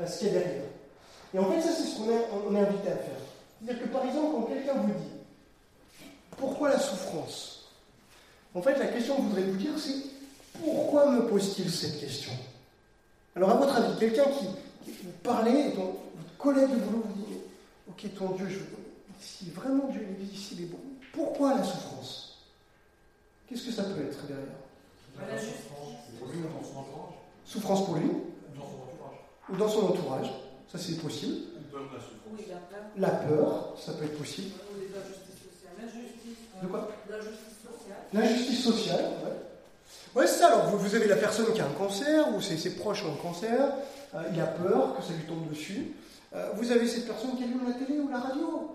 à ce qu'il y a derrière. Et en fait, ça, c'est ce qu'on est, on est invité à faire. C'est-à-dire que, par exemple, quand quelqu'un vous dit Pourquoi la souffrance? En fait, la question que je voudrais vous dire, c'est Pourquoi me pose-t-il cette question? Alors, à votre avis, quelqu'un qui, qui vous parlez, et ton, votre collègue de boulot vous dit Ok, ton Dieu, je, si vraiment Dieu ici, il est bon, pourquoi la souffrance? Qu'est-ce que ça peut être derrière? Voilà, juste. Pour lui, dans son entourage. Souffrance pour lui Dans son entourage. ou dans son entourage, ça c'est possible. La souffrance. Oui, la peur. La peur, ça peut être possible. L'injustice. De quoi L'injustice sociale. L'injustice sociale, ouais. Ouais, c'est ça. Alors, vous, vous avez la personne qui a un cancer, ou ses, ses proches ont un cancer, euh, il a peur que ça lui tombe dessus. Euh, vous avez cette personne qui allume la télé ou la radio,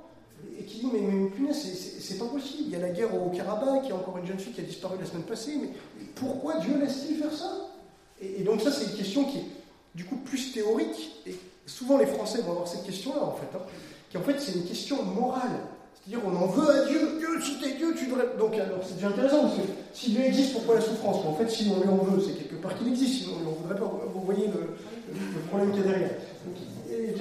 et qui dit Mais, mais punaise, c'est- pas possible. Il y a la guerre au Karabakh, il y a encore une jeune fille qui a disparu la semaine passée, mais pourquoi Dieu laisse-t-il faire ça? Et, et donc, ça, c'est une question qui est, du coup plus théorique. Et souvent les Français vont avoir cette question-là en fait, hein, qui en fait c'est une question morale. C'est-à-dire on en veut à Dieu, Dieu, si t'es Dieu, tu devrais. Donc alors c'est déjà intéressant parce que si Dieu existe, pourquoi la souffrance? Mais en fait, si on lui en veut, c'est quelque part qu'il existe, sinon on n'en voudrait pas. Vous voyez le, le problème qu'il y a derrière. Donc, et. Et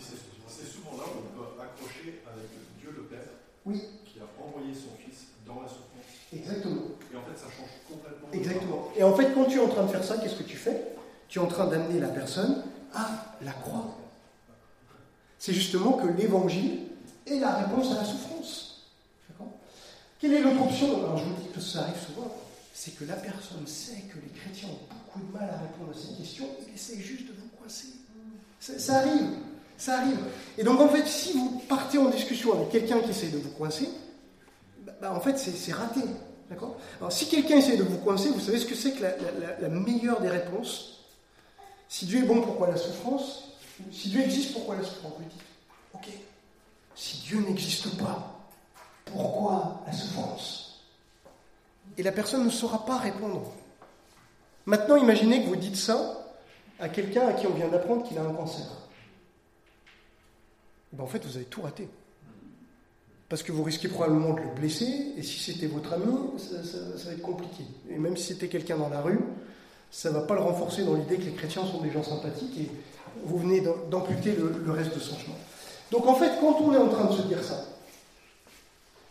c'est c'est souvent là où on peut accrocher avec Dieu le Père, Oui. qui a envoyé son Fils dans la souffrance. Exactement. Et en fait, ça change complètement. Exactement. Et en fait, quand tu es en train de faire ça, qu'est-ce que tu fais? Tu es en train d'amener la personne à la croix. C'est justement que l'évangile est la réponse à la souffrance. Quelle est l'autre option Alors je vous dis que ça arrive souvent. C'est que la personne sait que les chrétiens ont beaucoup de mal à répondre à cette question, il essaie juste de vous coincer. Ça, arrive. Ça arrive. Et donc en fait, si vous partez en discussion avec quelqu'un qui essaie de vous coincer, bah, bah, en fait c'est raté. D'accord Alors si quelqu'un essaie de vous coincer, vous savez ce que c'est que la meilleure des réponses Si Dieu est bon, pourquoi la souffrance Si Dieu existe, pourquoi la souffrance Vous dites, ok. Si Dieu n'existe pas, pourquoi la souffrance Et la personne ne saura pas répondre. Maintenant, imaginez que vous dites ça à quelqu'un à qui on vient d'apprendre qu'il a un cancer. Ben, en fait, vous avez tout raté. Parce que vous risquez probablement de le blesser, et si c'était votre ami, ça, ça- ça va être compliqué. Et même si c'était quelqu'un dans la rue, ça ne va pas le renforcer dans l'idée que les chrétiens sont des gens sympathiques, et vous venez d'am- d'amputer le, le reste de son chemin. Donc en fait, quand on est en train de se dire ça,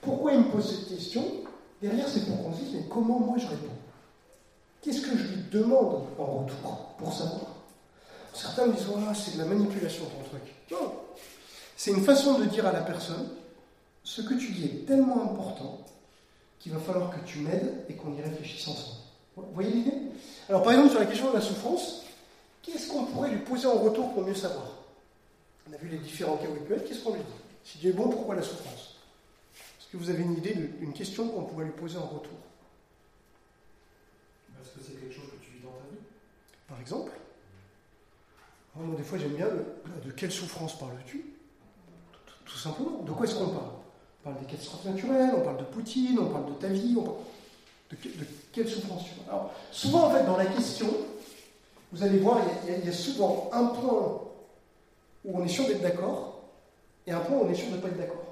pourquoi il me pose cette question? Derrière, c'est pour qu'on se dise, mais comment moi je réponds? Qu'est-ce que je lui demande en retour pour savoir? Certains me disent, voilà, c'est de la manipulation ton truc. Non, c'est une façon de dire à la personne, ce que tu dis est tellement important qu'il va falloir que tu m'aides et qu'on y réfléchisse ensemble. Vous voyez l'idée? Alors par exemple, sur la question de la souffrance, qu'est-ce qu'on pourrait lui poser en retour pour mieux savoir? On a vu les différents cas où il peut être, qu'est-ce qu'on lui dit? Si Dieu est bon, pourquoi la souffrance? Est-ce que vous avez une idée d'une question qu'on pourrait lui poser en retour? Est-ce que c'est quelque chose que tu vis dans ta vie? Par exemple? Moi, des fois, j'aime bien le- de quelle souffrance parles-tu? Tout, tout simplement. De quoi est-ce qu'on parle? On parle des catastrophes naturelles, on parle de Poutine, on parle de ta vie, on parle de, que- de quelle souffrance tu Alors, souvent, en fait, dans la question, vous allez voir, il y a- souvent un point où on est sûr d'être d'accord et un point où on est sûr de ne pas être d'accord.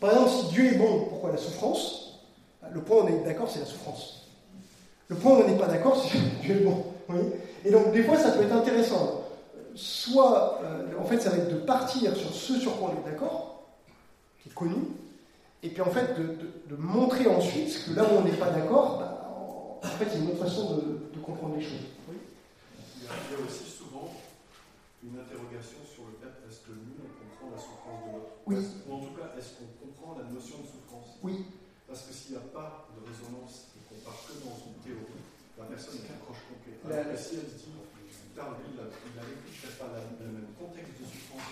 Par exemple, si Dieu est bon, pourquoi la souffrance? Le point où on est d'accord, c'est la souffrance. Le point où on n'est pas d'accord, c'est Dieu est bon. et donc, des fois, ça peut être intéressant. Soit, euh, en fait, ça va être de partir sur ce sur quoi on est d'accord, qui est connu, et puis en fait, de, de- de montrer ensuite que là où on n'est pas d'accord, bah, en fait, il y a une autre façon de, de comprendre les choses. Oui. il y, a, il y a aussi souvent une interrogation sur le fait est-ce que nous, on comprend la souffrance de l'autre? Oui. Ou en tout cas, est-ce qu'on comprend la notion de souffrance? Oui. Parce que s'il n'y a pas de résonance et qu'on part que dans une théorie, la personne accroche complet. La- Alors que si elle se dit, lui, il a, il a peut-être pas la- le même contexte de souffrance,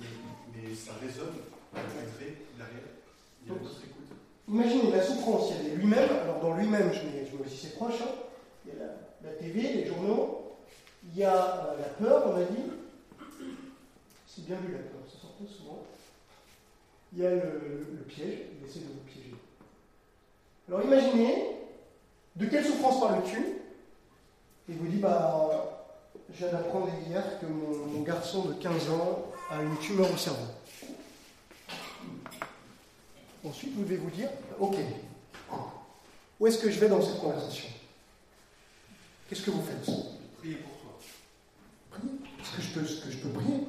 mais, mais ça résonne malgré derrière. Il Imaginez la souffrance, il y a les lui-même, alors dans lui-même, je mets, je mets aussi ses proches, hein. il y a la, la TV, les journaux, il y a euh, la peur, on a dit, c'est bien vu la peur, ça sort pas souvent, il y a le, le- le piège, il essaie de vous piéger. Alors imaginez, de quelle souffrance parles-tu? Il vous dit, bah, je viens d'apprendre hier que mon, mon garçon de 15 ans a une tumeur au cerveau. Ensuite, vous devez vous dire, ok, où est-ce que je vais dans cette conversation? Qu'est-ce que vous faites? Priez pour toi. Prier. Est-ce que je peux, que je peux prier?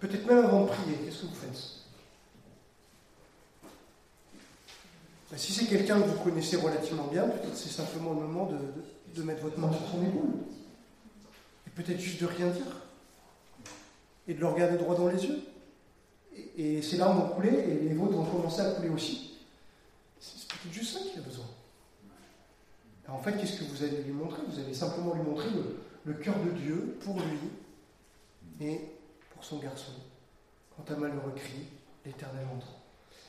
Peut-être même avant de prier, qu'est-ce que vous faites? Ben, Si c'est quelqu'un que vous connaissez relativement bien, peut-être c'est simplement le moment de, de- de mettre votre main sur son épaule. Et peut-être juste de rien dire. Et de le regarder droit dans les yeux. Et, ses larmes vont couler, et les vôtres vont commencer à couler aussi. C'est peut-être juste ça qu'il a besoin. En fait, qu'est-ce que vous allez lui montrer? Vous allez simplement lui montrer le, cœur de Dieu pour lui et pour son garçon. Quand un malheureux crie, l'Éternel entend.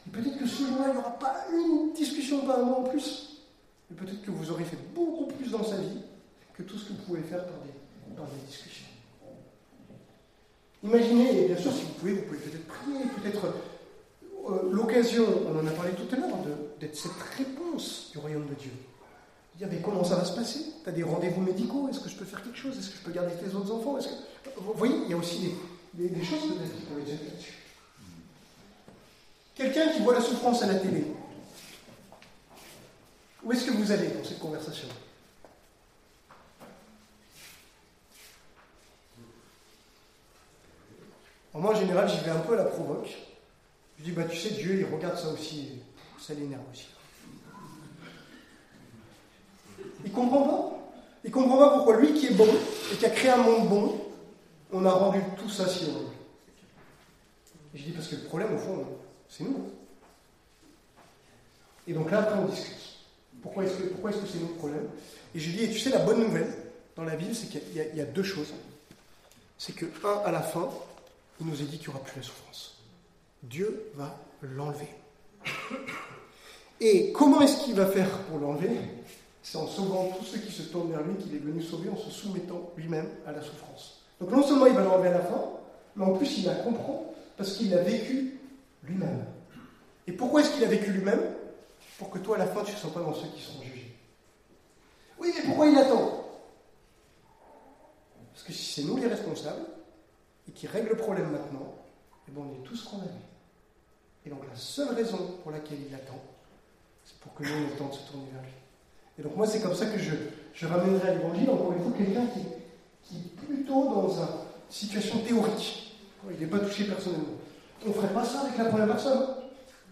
Et peut-être que ce jour-là, il n'y aura pas une discussion, pas un mot en plus. Mais peut-être que vous aurez fait beaucoup plus dans sa vie que tout ce que vous pouvez faire par par des discussions. Imaginez, et bien sûr, si vous pouvez, vous pouvez peut-être prier, peut-être euh, l'occasion, on en a parlé tout à l'heure, d'être cette réponse du royaume de Dieu. Dire, mais comment ça va se passer? Tu as des rendez-vous médicaux? Est-ce que je peux faire quelque chose? Est-ce que je peux garder tes autres enfants? Vous voyez, il y a aussi des, choses peut-être là-dessus. Quelqu'un qui voit la souffrance à la télé, où est-ce que vous allez dans cette conversation? Moi, en général, j'y vais un peu à la provoque. Je dis, bah tu sais, Dieu, il regarde ça aussi, ça l'énerve aussi. Il comprend pas. Il comprend pas pourquoi lui qui est bon et qui a créé un monde bon, on a rendu tout ça si horrible. Je dis parce que le problème, au fond, c'est nous. Et donc là, après, on discute. Pourquoi est-ce que c'est nous le problème? Et je dis, et tu sais, la bonne nouvelle dans la Bible, c'est qu'il y, a deux choses. C'est que, un, à la fin, il nous est dit qu'il n'y aura plus la souffrance. Dieu va l'enlever. Et comment est-ce qu'il va faire pour l'enlever? C'est en sauvant tous ceux qui se tournent vers lui qu'il est venu sauver en se soumettant lui-même à la souffrance. Donc non seulement il va l'enlever à la fin, mais en plus il la comprend parce qu'il l'a vécu lui-même. Et pourquoi est-ce qu'il a vécu lui-même? Pour que toi à la fin tu ne sois pas dans ceux qui seront jugés. Oui, mais pourquoi il attend? Parce que si c'est nous les responsables et qui règlent le problème maintenant, eh bien on est tous condamnés. Et donc la seule raison pour laquelle il attend, c'est pour que nous ayons le temps de se tourner vers lui. Et donc moi c'est comme ça que je, je ramènerai à l'évangile, encore une fois, quelqu'un qui, qui est plutôt dans une situation théorique. Il n'est pas touché personnellement. On ne ferait pas ça avec la première personne.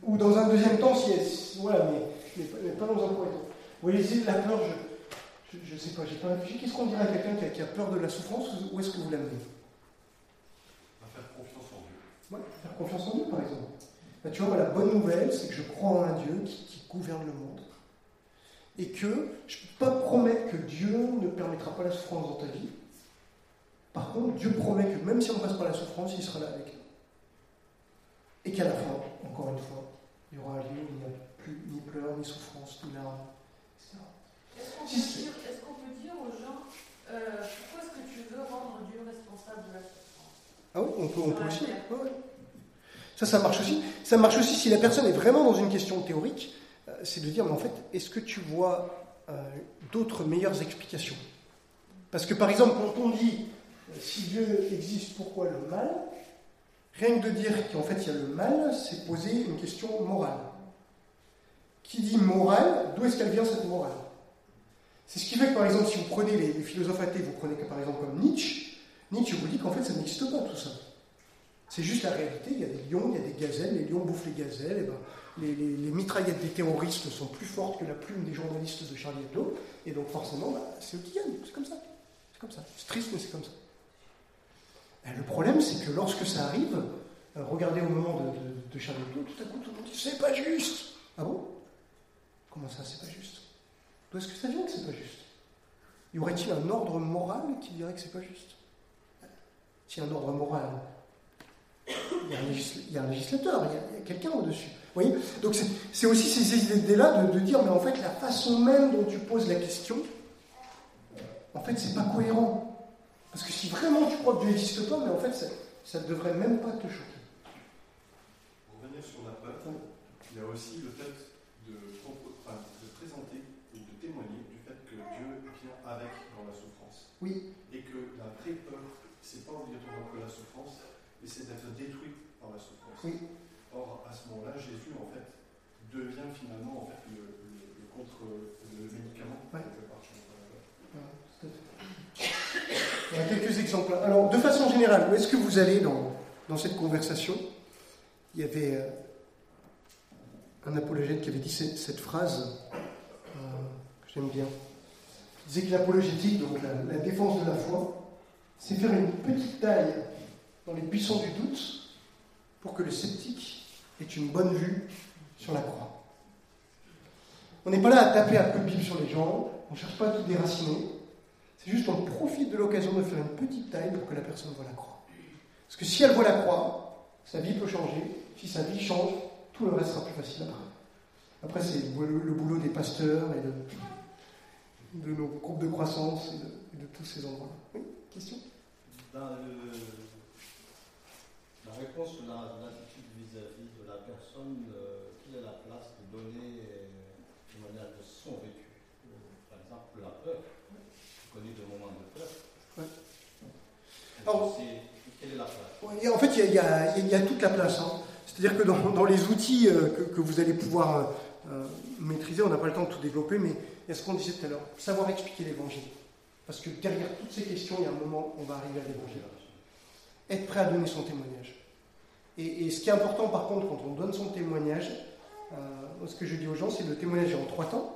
Ou dans un deuxième temps, si, si voilà, mais, mais, pas dans un premier temps. Vous voyez, la peur, je ne sais pas, j'ai pas réfléchi. Qu'est-ce qu'on dirait à quelqu'un qui, qui, a peur de la souffrance Où est-ce que vous l'amenez Faire confiance en Dieu. Faire confiance en Dieu, par exemple. Ben, tu vois, la bonne nouvelle, c'est que je crois en un Dieu qui, gouverne le monde. Et que je ne peux pas promettre que Dieu ne permettra pas la souffrance dans ta vie. Par contre, Dieu promet que même si on passe pas la souffrance, il sera là avec nous. Et qu'à la fin, encore une fois, il y aura un lieu où il n'y a plus ni pleurs, ni souffrance, ni larmes, etc. Est-ce qu'on peut, qu peut, dire aux gens euh, pourquoi est-ce que tu veux rendre Dieu responsable de la souffrance? Ah oui, on peut, on peut aussi. Ça, ça marche aussi. Ça marche aussi si la personne est vraiment dans une question théorique, euh, c'est de dire, mais en fait, est-ce que tu vois euh, d'autres meilleures explications? Parce que par exemple, quand on dit si Dieu existe, pourquoi le mal? Rien que de dire qu'en fait il y a le mal, c'est poser une question morale. Qui dit morale, d'où est-ce qu'elle vient cette morale? C'est ce qui fait que par exemple, si vous prenez les philosophes athées, vous prenez par exemple comme Nietzsche, Nietzsche vous dit qu'en fait ça n'existe pas tout ça. C'est juste la réalité, il y a des lions, il y a des gazelles, les lions bouffent les gazelles, et ben, les, mitraillettes des terroristes sont plus fortes que la plume des journalistes de Charlie Hebdo, et donc forcément, bah, c'est eux qui gagnent, c'est comme ça. C'est comme ça. C'est triste, mais c'est comme ça. Le problème, c'est que lorsque ça arrive, euh, regardez au moment de, de Charlie Hebdo, tout à coup, tout le monde dit c'est pas juste. Ah bon? Comment ça, c'est pas juste? D'où est-ce que ça vient que c'est pas juste? Y aurait-il un ordre moral qui dirait que c'est pas juste? Si un ordre moral, il y a un, il y a un législateur, il y a, a quelqu'un au-dessus. Vous voyez? Donc c'est aussi ces idées-là de, de, dire, mais en fait, la façon même dont tu poses la question, en fait, c'est pas cohérent. Parce que si vraiment tu crois que Dieu n'existe pas, mais en fait, ça ne devrait même pas te choquer. Pour revenir sur la peur, il y a aussi le fait de, enfin, de présenter et de témoigner du fait que Dieu vient avec dans la souffrance. Oui. Et que la vraie peur, c'est pas obligatoirement que la souffrance, mais c'est d'être détruit par la souffrance. Oui. Or, à ce moment-là, Jésus, en fait, devient finalement en fait, le, le, le contre le médicament. Ouais. Il y a quelques exemples. Alors, de façon générale, où est-ce que vous allez dans, dans cette conversation? Il y avait euh, un apologète qui avait dit cette, cette phrase euh, que j'aime bien. Il disait que l'apologétique, donc la, la, défense de la foi, c'est faire une petite taille dans les buissons du doute pour que le sceptique ait une bonne vue sur la croix. On n'est pas là à taper un peu de sur les gens, on ne cherche pas à tout déraciner. C'est juste qu'on profite de l'occasion de faire une petite taille pour que la personne voit la croix. Parce que si elle voit la croix, sa vie peut changer. Si sa vie change, tout le reste sera plus facile après. Après, c'est le boulot des pasteurs et de, de nos groupes de croissance et de, et de tous ces endroits-là. Oui, question? Dans le, la réponse de l'attitude vis-à-vis de la personne, euh, quelle est la place de donner euh, de manière de son vécu? Euh, exemple, la peur. J'ai connu des moments de peur. Ouais. Alors- quelle est la place? Ouais, en fait, il y a, y y toute la place. hein. C'est-à-dire que dans, dans les outils euh, que, que vous allez pouvoir euh, euh, maîtriser, on n'a pas le temps de tout développer, mais y a ce qu'on disait tout à l'heure, savoir expliquer l'évangile. Parce que derrière toutes ces questions, il y a un moment, on va arriver à l'évangile. Être prêt à donner son témoignage. Et, ce qui est important, par contre, quand on donne son témoignage, euh, ce que je dis aux gens, c'est le témoignage en trois temps.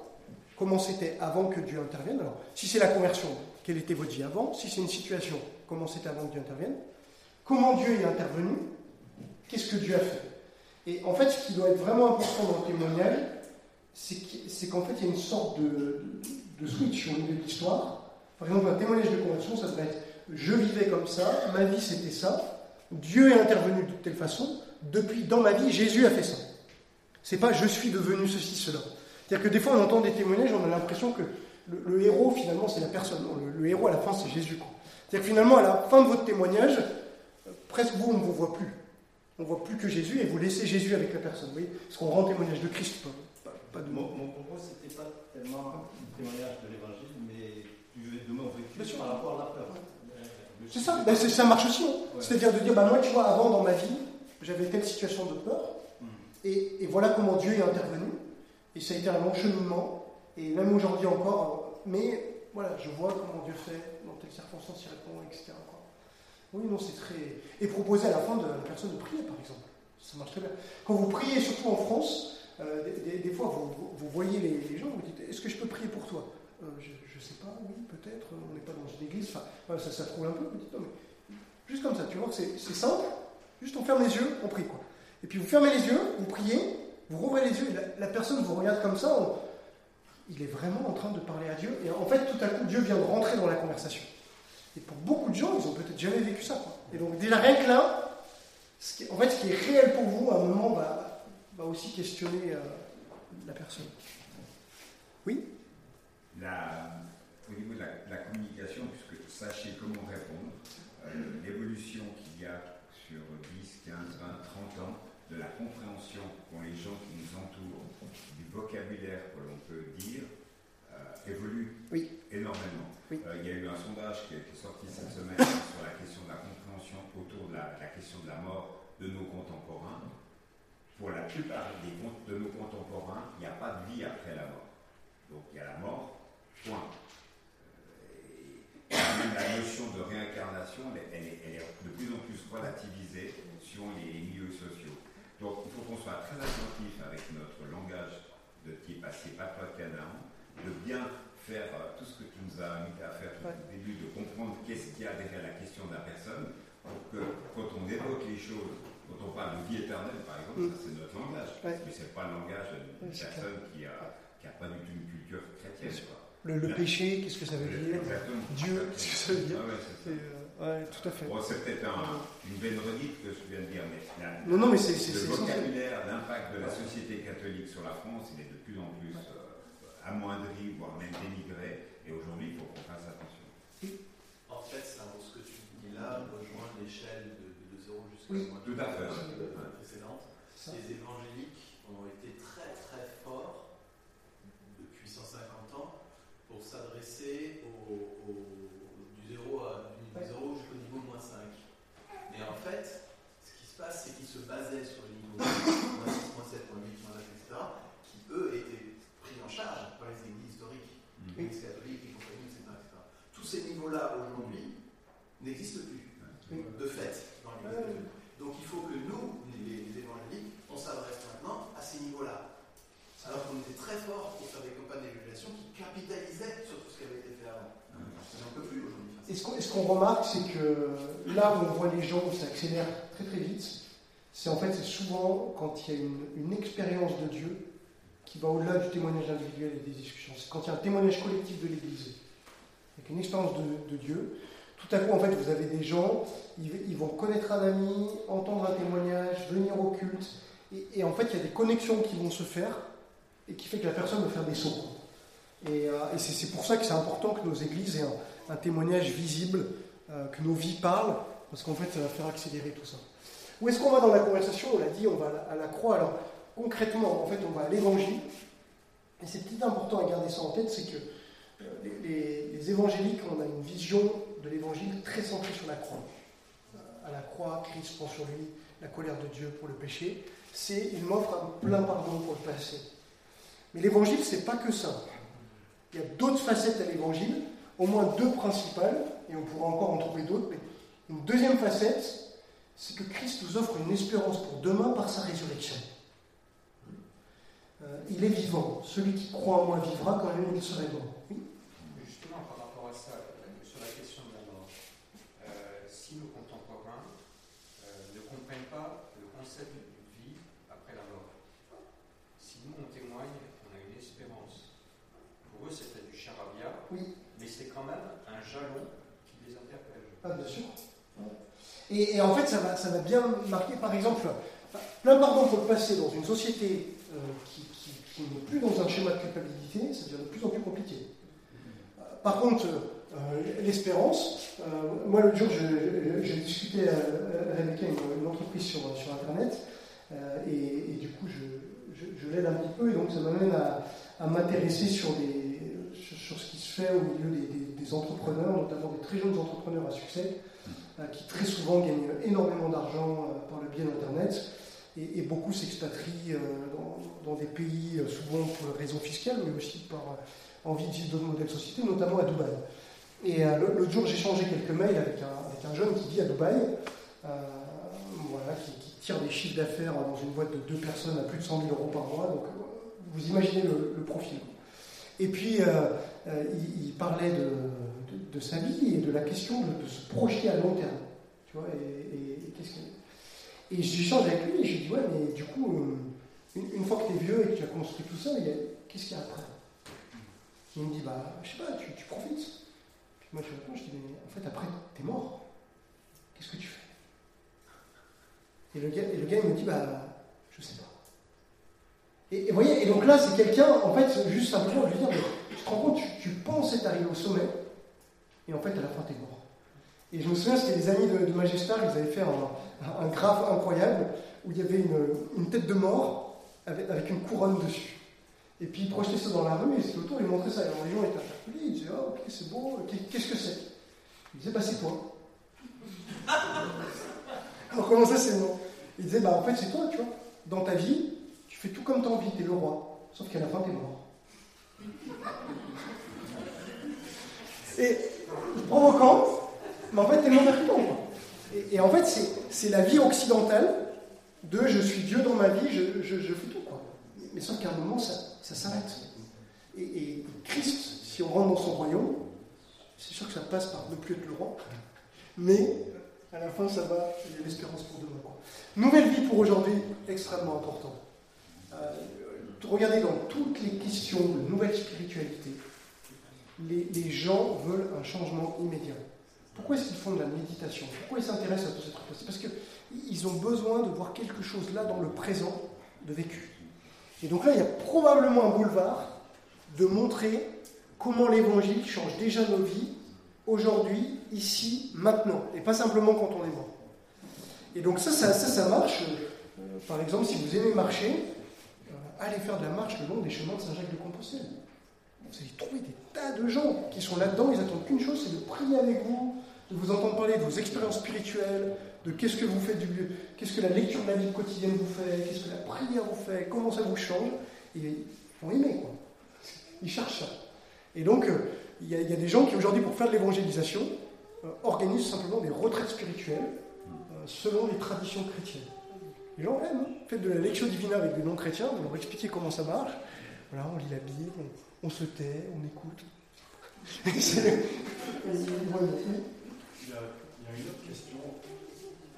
Comment c'était avant que Dieu intervienne Alors, si c'est la conversion, quelle était votre vie avant Si c'est une situation, comment c'était avant que Dieu intervienne Comment Dieu est intervenu Qu'est-ce que Dieu a fait Et en fait, ce qui doit être vraiment important dans le témoignage, c'est qu'- c'est qu'en fait, il y a une sorte de, switch au milieu de l'histoire. Par exemple, un témoignage de conversion, ça devrait être je vivais comme ça, ma vie c'était ça, Dieu est intervenu de telle façon, depuis dans ma vie, Jésus a fait ça. C'est pas je suis devenu ceci, cela. C'est-à-dire que des fois, on entend des témoignages, on a l'impression que le, héros, finalement, c'est la personne. Le, le héros, à la fin, c'est Jésus. C'est-à-dire que finalement, à la fin de votre témoignage, presque vous, on ne vous voit plus. On ne voit plus que Jésus et vous laissez Jésus avec la personne. Vous voyez? Parce qu'on rend témoignage de Christ, pas, pas- de Mon, mon propos, c'était pas tellement un témoignage de l'évangile, mais du- de mon vécu Bien sûr. par rapport à la peur. C'est ça, ben, ça marche aussi. hein. Ouais. C'est-à-dire de dire, bah, moi, tu vois, avant dans ma vie, j'avais telle situation de peur, Mhm. et, et voilà comment Dieu est intervenu, et ça a été un long cheminement, et même aujourd'hui encore, euh, mais voilà, je vois comment Dieu fait, dans telles circonstances il répond, etc. quoi. Oui, non, c'est très. Et proposer à la fin de la personne de prier, par exemple. Ça marche très bien. Quand vous priez, surtout en France, euh, des, fois, vous, voyez les, gens, vous dites Est-ce que je peux prier pour toi Euh, Je ne sais pas, oui, peut-être, on n'est pas dans une église, enfin, ça, ça trouve un peu. Vous dites Non, mais juste comme ça, tu vois c'est simple, juste on ferme les yeux, on prie, quoi. Et puis vous fermez les yeux, vous priez, vous rouvrez les yeux, et la, personne vous regarde comme ça, on- il est vraiment en train de parler à Dieu, et en fait, tout à coup, Dieu vient de rentrer dans la conversation. Et pour beaucoup de gens, ils ont peut-être jamais vécu ça. Et donc déjà rien que là, en fait, ce qui est réel pour vous, à un moment, va, va aussi questionner euh, la personne. Oui? La- au niveau de la, de la communication, puisque sachez comment répondre, euh, l'évolution qu'il y a sur 10, 15, 20, 30 ans de la compréhension qu'ont les gens qui nous entourent, du vocabulaire que l'on peut dire, euh, évolue Oui. énormément. Oui. Il y a eu un sondage qui a été sorti cette semaine sur la question de la compréhension autour de la, la question de la mort de nos contemporains. Pour la plupart des, de nos contemporains, il n'y a pas de vie après la mort. Donc il y a la mort, point. Euh, la notion de réincarnation, elle, est- de plus en plus relativisée sur les milieux sociaux. Donc il faut qu'on soit très attentif avec notre langage de type assez canard, de bien faire euh, tout ce que tu nous as invité à faire tout au début, de comprendre qu'est-ce qu'il y a derrière la question de la personne, pour que quand on évoque les choses, quand on parle de vie éternelle par exemple, ça c'est notre langage, Ouais. mais c'est pas le langage d'une Ouais, personne qui a, qui a pas du tout une culture chrétienne. quoi. Le, le péché, qu'est-ce que ça veut dire? Exactement. Dieu, qu'est-ce que ça veut dire? Ah ouais, ça. Euh, ouais, tout à fait. Bon, c'est peut-être un- une belle redite que je viens de dire, mais la- Non, non, mais c'est c'est- le vocabulaire, l'impact de la société catholique sur la France, il est de plus en plus euh, amoindri, voire même dénigré. Et aujourd'hui, il faut qu'on fasse attention. En fait, ça, ce que tu dis là rejoint l'échelle de, de 0 jusqu'à Oui. moins Tout à fait. précédente. Ça. Les évangéliques ont été très très forts depuis 150 ans pour s'adresser au, au- du 0 à, du, du 0 jusqu'au niveau moins 5. Mais en fait, ce qui se passe, c'est qu'ils se basaient sur les niveaux moins 6, moins 7, moins 8, moins 9, etc., qui eux étaient pris en charge par les églises historiques, Oui. l'Église catholique, les compagnies, etc., etc. Tous ces niveaux-là aujourd'hui n'existent plus, de fait, dans. Donc il faut que nous, les, les évangéliques, on s'adresse maintenant à ces niveaux-là. Alors qu'on était très fort pour faire des campagnes d'évaluation qui capitalisaient sur tout ce qui avait été fait avant. Mais on ne peut plus aujourd'hui. Et ce qu'on ce remarque, c'est que là où on voit les gens, ça accélère très très vite, c'est en fait c'est souvent quand il y a une, une expérience de Dieu qui va au-delà du témoignage individuel et des discussions. C'est quand il y a un témoignage collectif de l'Église, avec une expérience de, de Dieu. Tout à coup, en fait, vous avez des gens, ils, vont connaître un ami, entendre un témoignage, venir au culte, et, en fait, il y a des connexions qui vont se faire, et qui fait que la personne va faire des sauts. Et, euh, c'est pour ça que c'est important que nos églises aient un, témoignage visible, euh, que nos vies parlent, parce qu'en fait, ça va faire accélérer tout ça. Où est-ce qu'on va dans la conversation? On l'a dit, on va à la, croix. Alors, concrètement, en fait, on va à l'évangile. Et c'est peut-être important à garder ça en tête, c'est que Euh, les- les évangéliques, on a une vision de l'évangile très centrée sur la croix. Euh, À la croix, Christ prend sur lui la colère de Dieu pour le péché. C'est, il m'offre un plein pardon pour le passé. Mais l'évangile, c'est pas que ça. Il y a d'autres facettes à l'évangile, au moins deux principales, et on pourra encore en trouver d'autres. Mais une deuxième facette, c'est que Christ nous offre une espérance pour demain par sa résurrection. Euh, il est vivant. Celui qui croit en moi vivra quand même il serait mort. Oui? Justement, par rapport à ça, euh, sur la question de la mort, euh, si nos contemporains euh, ne comprennent pas le concept de vie après la mort, si nous on témoigne qu'on a une espérance, pour eux c'était du charabia, Oui. mais c'est quand même un jalon qui les interpelle. Ah, bien sûr. Et, et en fait, ça va, ça bien marquer, par exemple, plein pardon pour le passé dans une société euh, qui, qui- qui n'est plus dans un schéma de culpabilité, ça devient de plus en plus compliqué. Euh, Par contre, l'espérance, euh, moi l'autre jour, j'ai discuté euh, avec une, entreprise sur, Internet, euh, et, du coup, je, l'aide un petit peu, et donc ça m'amène à, m'intéresser sur, ce qui se fait au milieu des, entrepreneurs, notamment des très jeunes entrepreneurs à succès, euh, qui très souvent gagnent énormément d'argent euh, par le biais d'Internet, et, et beaucoup s'expatrient euh, dans, des pays, euh, souvent pour raisons fiscales, mais aussi par euh, envie de vivre d'autres modèles de notamment à Dubaï. Et euh, l'autre jour, j'ai changé quelques mails avec un, jeune qui vit à Dubaï, euh, voilà, qui, tire des chiffres d'affaires dans une boîte de deux personnes à plus de 100 000 euros par mois. Donc, euh, vous imaginez le, profil. Et puis, il, parlait de, sa vie et de la question de, se projeter à long terme. Tu vois, et, et- et et j'échange avec lui et je lui dis, ouais, mais du coup, une, fois que tu es vieux et que tu as construit tout ça, qu'est-ce qu'il y a après? Il me dit, bah, je sais pas, tu profites. Moi, je lui réponds, je dis, mais en fait, après, t'es mort. Qu'est-ce que tu fais? Et le, gars, et il me dit, bah, je sais pas. Et vous voyez, et donc là, c'est quelqu'un, en fait, juste simplement lui dire, mais tu te rends compte, tu, tu penses au sommet, et en fait, à la fin, t'es mort. Et je me souviens, c'était les amis de, de ils avaient fait un, un graphe incroyable où il y avait une, une tête de mort avec, avec une couronne dessus. Et puis ils projetaient ça dans la rue, et autour, ils montraient ça. Et alors les gens étaient interpellés, ils disaient Ah, ok, c'est beau, Qu'est- qu'est-ce que c'est? Ils disaient Bah, c'est toi. alors comment ça, c'est moi? Ils disaient Bah, en fait, c'est toi, tu vois. Dans ta vie, tu fais tout comme tu as envie, t'es le roi. Sauf qu'à la fin, t'es mort. Et provoquant, mais en fait tellement percutant. quoi. Et, et en fait, c'est la vie occidentale de je suis Dieu dans ma vie, je, je- je fais tout. Quoi. Mais sauf qu'à un moment, ça, ça s'arrête. Et, Christ, si on rentre dans son royaume, c'est sûr que ça passe par ne plus être le roi, mais à la fin, ça va, il y a l'espérance pour demain. Nouvelle vie pour aujourd'hui, extrêmement important. Euh, regardez dans toutes les questions de nouvelle spiritualité, les, gens veulent un changement immédiat. Pourquoi est-ce qu'ils font de la méditation? Pourquoi ils s'intéressent à tout ces trucs C'est parce qu'ils ont besoin de voir quelque chose là dans le présent de vécu. Et donc là, il y a probablement un boulevard de montrer comment l'évangile change déjà nos vies, aujourd'hui, ici, maintenant, et pas simplement quand on est mort. Et donc ça, ça, ça, marche. Euh, par exemple, si vous aimez marcher, euh, allez faire de la marche le long des chemins de Saint-Jacques-de-Compostelle. Vous allez trouver des tas de gens qui sont là-dedans, ils attendent qu'une chose, c'est de prier avec vous, de vous entendre parler de vos expériences spirituelles, de qu'est-ce que vous faites du qu'est-ce que la lecture de la vie quotidienne vous fait, qu'est-ce que la prière vous fait, comment ça vous change, et ils vont aimer, quoi. Ils cherchent ça. Et donc, euh, il y, a- il y a des gens qui aujourd'hui, pour faire de l'évangélisation, euh, organisent simplement des retraites spirituelles euh, selon les traditions chrétiennes. Les gens aiment, hein. faites de la lecture divina avec des non-chrétiens, vous leur expliquez comment ça marche. Voilà, on lit la Bible, on, on se tait, on écoute. C'est- Il y, a, il y a une autre question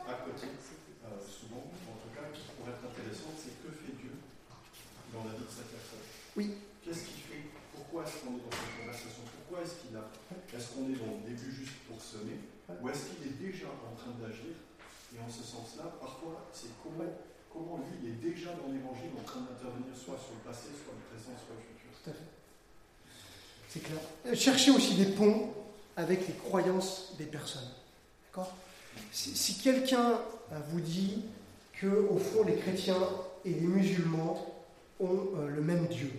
à côté, euh, souvent, en tout cas, qui pourrait être intéressante, c'est que fait Dieu dans la vie de cette personne? Oui. Qu'est-ce qu'il fait? Pourquoi est-ce qu'on est dans cette conversation? Pourquoi est-ce qu'il a Est-ce qu'on est dans le début juste pour semer? Ou est-ce qu'il est déjà en train d'agir? Et en ce sens-là, parfois, c'est comment, comment lui, il est déjà dans l'évangile en train d'intervenir soit sur le passé, soit le présent, soit le futur. Tout à fait. C'est clair. Euh, Cherchez aussi des ponts avec les croyances des personnes. D'accord? Si, quelqu'un euh, vous dit que, au fond, les chrétiens et les musulmans ont euh, le même Dieu,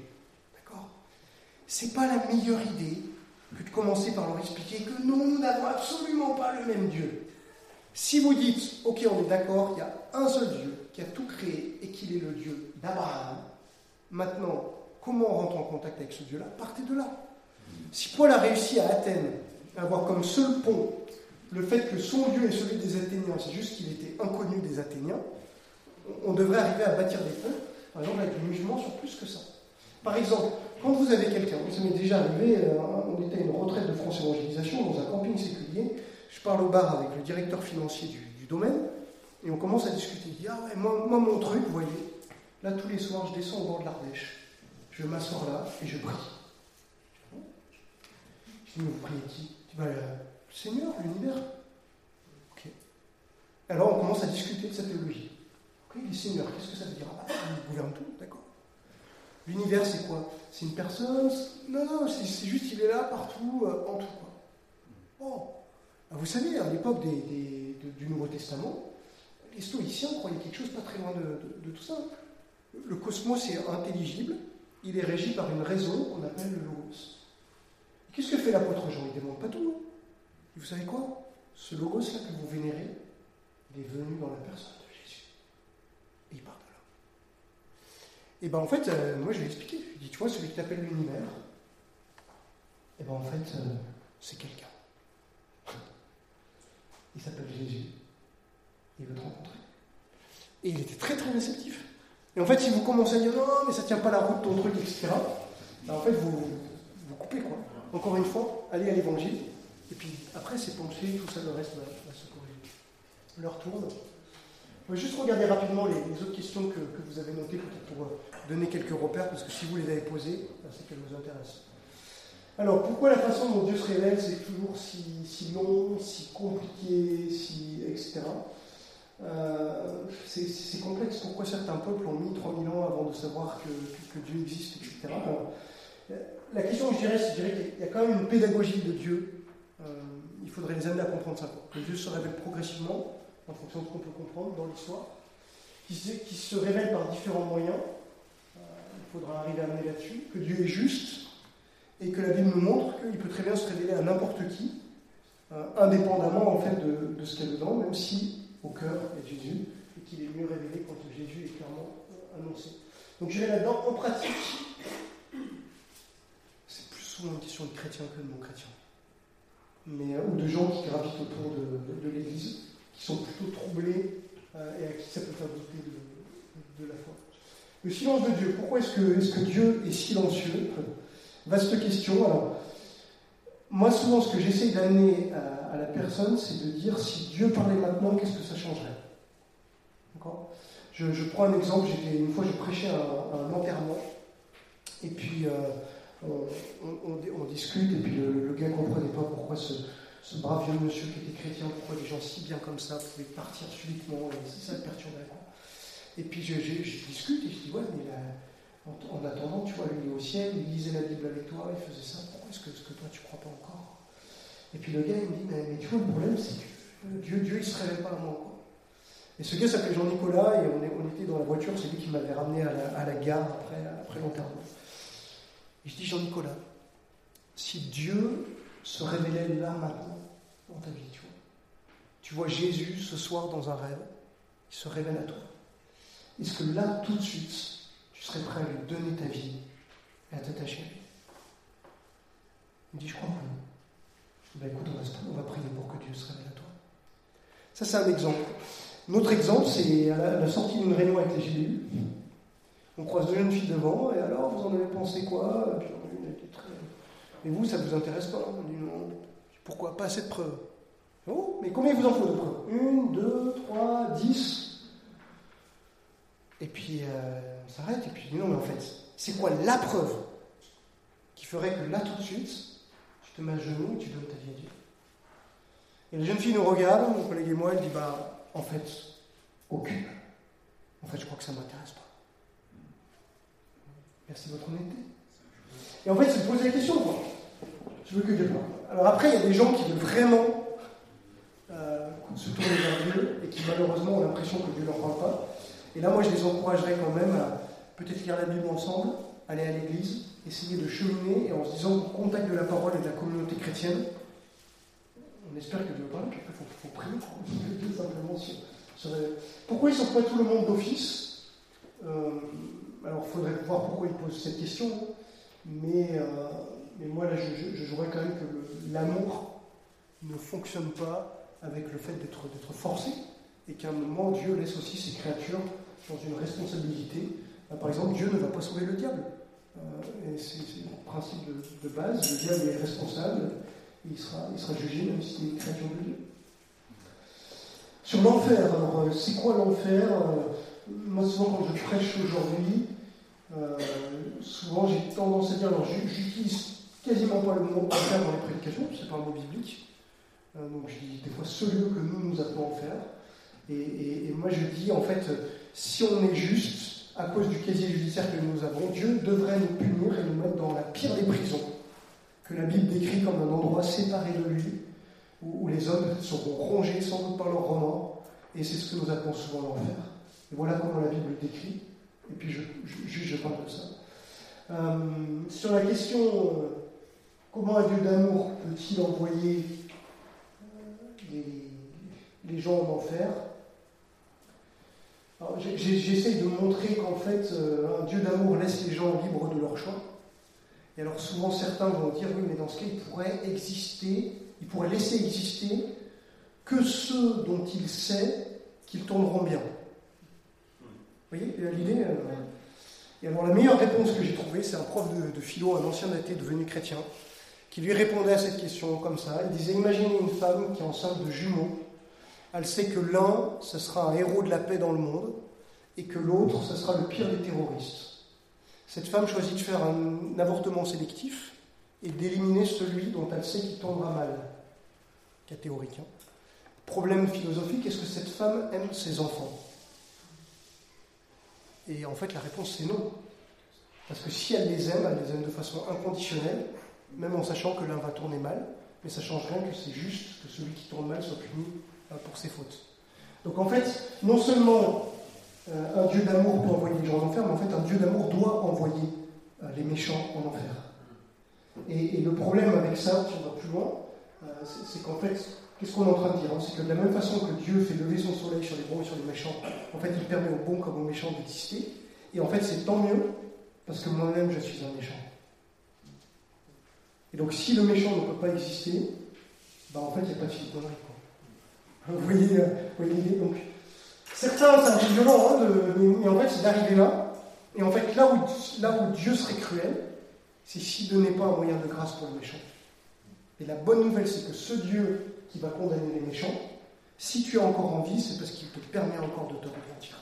d'accord? C'est pas la meilleure idée que de commencer par leur expliquer que non, nous n'avons absolument pas le même Dieu. Si vous dites, ok, on est d'accord, il y a un seul Dieu qui a tout créé et qu'il est le Dieu d'Abraham, maintenant, comment on rentre en contact avec ce Dieu-là? Partez de là. Si Paul a réussi à Athènes à avoir comme seul pont le fait que son Dieu est celui des Athéniens, c'est juste qu'il était inconnu des Athéniens, on devrait arriver à bâtir des ponts, par exemple avec le musulman, sur plus que ça. Par exemple, quand vous avez quelqu'un, ça m'est déjà arrivé, euh, on était à une retraite de France Évangélisation dans un camping séculier, je parle au bar avec le directeur financier du, domaine, et on commence à discuter. Il dit Ah ouais, moi, mon truc, vous voyez, là tous les soirs, je descends au bord de l'Ardèche, je m'assois là et je prie. Je dis Mais vous priez qui? Tu vas le Seigneur, l'univers. Ok. Alors on commence à discuter de sa théologie. Ok, il dit Seigneur, qu'est-ce que ça veut dire? Ah, bah, Il gouverne tout, d'accord. L'univers, c'est quoi? C'est une personne Non, non, c'est juste qu'il est là, partout, euh, en tout. Quoi. Ah, vous savez, à l'époque du Nouveau Testament, les stoïciens croyaient quelque chose pas très loin de, tout ça. Le cosmos est intelligible, il est régi par une raison qu'on appelle le logos. Qu'est-ce que fait l'apôtre Jean? Il ne demande pas tout. Et vous savez quoi? Ce logos-là que vous vénérez, il est venu dans la personne de Jésus. Et il part de là. Et bien en fait, euh, moi je vais expliquer. Je dis, tu vois, celui qui t'appelle l'univers, et bien en fait, euh, c'est quelqu'un. Il s'appelle Jésus. Il veut te rencontrer. Et il était très très réceptif. Et en fait, si vous commencez à dire non, mais ça tient pas la route, ton truc, etc., ben, en fait, vous, vous coupez quoi. Encore une fois, allez à l'évangile. Et puis après, c'est ponctué, tout ça, le reste va, se corriger. Leur tourne. On va juste regarder rapidement les, autres questions que, vous avez notées, peut-être pour euh, donner quelques repères, parce que si vous les avez posées, ben, c'est qu'elles vous intéressent. Alors, pourquoi la façon dont Dieu se révèle, c'est toujours si, long, si compliqué, si, etc. Euh, c'est complexe. Pourquoi certains peuples ont mis 3000 ans avant de savoir que, Dieu existe, etc. la question, je dirais, c'est qu'il y a quand même une pédagogie de Dieu. Il faudrait les amener à comprendre ça. Que Dieu se révèle progressivement, en fonction de ce qu'on peut comprendre dans l'histoire, qui, se révèle par différents moyens. Euh, il faudra arriver à amener là-dessus. Que Dieu est juste, et que la Bible nous montre qu'il peut très bien se révéler à n'importe qui, euh, indépendamment en fait de, ce qu'il y a dedans, même si au cœur est Jésus, et qu'il est mieux révélé quand Jésus est clairement euh, annoncé. Donc je vais là-dedans, en pratique, c'est plus souvent une question de chrétiens que de non-chrétiens, mais, euh, ou de gens qui gravitent autour de, l'Église, qui sont plutôt troublés et à qui ça peut faire douter de, la foi. Le silence de Dieu, pourquoi est-ce que, est que Dieu est silencieux? Vaste question. Alors, moi, souvent, ce que j'essaye d'amener à, la personne, c'est de dire si Dieu parlait maintenant, qu'est-ce que ça changerait? D'accord? Je, prends un exemple. Une fois, je prêchais un, un enterrement, et puis euh, on, discute, et puis le, gars ne comprenait pas pourquoi ce, brave vieux monsieur qui était chrétien, pourquoi des gens si bien comme ça pouvaient partir subitement, et ça le perturbait. Et puis je, discute, et je dis ouais, mais la en, attendant, tu vois, lui, il est au ciel, il lisait la Bible avec toi, il faisait ça. Pourquoi est-ce que, toi, tu ne crois pas encore? Et puis le gars, il me dit, mais, tu vois, le problème, c'est que Dieu, Dieu, il se révèle pas à moi. Et ce gars s'appelait Jean-Nicolas, et on, était dans la voiture, c'est lui qui m'avait ramené à la, gare après, après l'enterrement. Je dis, Jean-Nicolas, si Dieu se révélait là maintenant, dans ta vie, tu vois, tu vois Jésus ce soir dans un rêve, il se révèle à toi. Est-ce que là, tout de suite, tu serais prêt à lui donner ta vie et à t'attacher à lui Il me dit, je crois que Ben écoute, on va, prier pour que Dieu se révèle à toi. Ça, c'est un exemple. Notre exemple, c'est à la, sortie d'une réunion avec les GBU. On croise deux jeunes filles devant, et alors, vous en avez pensé quoi? Et vous, ça ne vous intéresse pas On dit non. Pourquoi Pas assez de preuves. Oh, mais combien vous en faut de preuves? Une, deux, trois, dix et puis euh, on s'arrête, et puis non, mais en fait, c'est quoi la preuve qui ferait que là tout de suite, tu te mets à genoux et tu donnes ta vie à Dieu? Et la jeune fille nous regarde, mon collègue et moi, elle dit Bah, en fait, aucune. En fait, je crois que ça ne m'intéresse pas. Merci votre honnêteté. Et en fait, de poser la question, quoi. Je veux que Dieu parle. Alors après, il y a des gens qui veulent vraiment euh, se tourner vers Dieu et qui malheureusement ont l'impression que Dieu ne leur parle pas. Et là, moi, je les encouragerais quand même à peut-être lire la Bible ensemble, aller à l'église, essayer de cheminer et en se disant au contact de la parole et de la communauté chrétienne, on espère que Dieu parle, faut, prier, simplement. Sur, pourquoi ils ne sortent pas tout le monde d'office euh, Alors il faudrait voir pourquoi ils posent cette question, mais, euh, mais moi là je, je, jouerais quand même que l'amour ne fonctionne pas avec le fait d'être forcé et qu'à un moment Dieu laisse aussi ses créatures dans une responsabilité. Par exemple, Dieu ne va pas sauver le diable. Euh, c'est le principe de, base. Le diable est responsable. Il sera, il sera jugé même s'il est une créature de Dieu. Sur l'enfer, alors euh, c'est quoi l'enfer? Moi, souvent, quand je prêche aujourd'hui, euh, souvent j'ai tendance à dire, alors j'utilise quasiment pas le mot enfer dans les prédications, c'est pas un mot biblique. Euh, donc je dis des fois ce lieu que nous nous appelons enfer. Et, moi je dis en fait, si on est juste, à cause du casier judiciaire que nous avons, Dieu devrait nous punir et nous mettre dans la pire des prisons, que la Bible décrit comme un endroit séparé de lui, où, les hommes seront rongés sans doute par leur remords, et c'est ce que nous appelons souvent l'enfer. Et voilà comment la Bible le décrit, et puis je, je, je parle de ça. Euh, sur la question, euh, comment un Dieu d'amour peut-il envoyer les, les, gens en enfer? J'essaye de montrer qu'en fait, euh, un Dieu d'amour laisse les gens libres de leur choix. Et alors souvent certains vont dire, oui, mais dans ce cas, il pourrait exister, il pourrait laisser exister que ceux dont il sait qu'ils tourneront bien. L'idée euh... Et alors la meilleure réponse que j'ai trouvée, c'est un prof de, de philo, un ancien athée devenu chrétien, qui lui répondait à cette question comme ça. Il disait, imaginez une femme qui est enceinte de jumeaux. Elle sait que l'un, ce sera un héros de la paix dans le monde, et que l'autre, ce sera le pire des terroristes. Cette femme choisit de faire un avortement sélectif et d'éliminer celui dont elle sait qu'il tombera mal. Cas théorique. Hein. Problème philosophique, est-ce que cette femme aime ses enfants? Et en fait, la réponse, c'est non. Parce que si elle les aime, elle les aime de façon inconditionnelle, même en sachant que l'un va tourner mal, mais ça change rien que c'est juste que celui qui tourne mal soit puni pour ses fautes. Donc en fait, non seulement euh, un Dieu d'amour peut envoyer les gens en enfer, mais en fait un Dieu d'amour doit envoyer euh, les méchants en enfer. Et, le problème avec ça, si on va plus loin, euh, c'est qu'en fait, qu'est-ce qu'on est en train de dire hein? C'est que de la même façon que Dieu fait lever son soleil sur les bons et sur les méchants, en fait il permet aux bons comme aux méchants d'exister. Et en fait c'est tant mieux, parce que moi-même je suis un méchant. Et donc, si le méchant ne peut pas exister, ben, en fait, il n'y a pas de connerie. Vous voyez, euh, voyez l'idée? Donc, certains, un peu violent, hein, mais, en fait, c'est d'arriver là. Et en fait, là où, là où Dieu serait cruel, c'est s'il ne donnait pas un moyen de grâce pour le méchant. Et la bonne nouvelle, c'est que ce Dieu qui va condamner les méchants, si tu es encore en vie, c'est parce qu'il te permet encore de te repentir.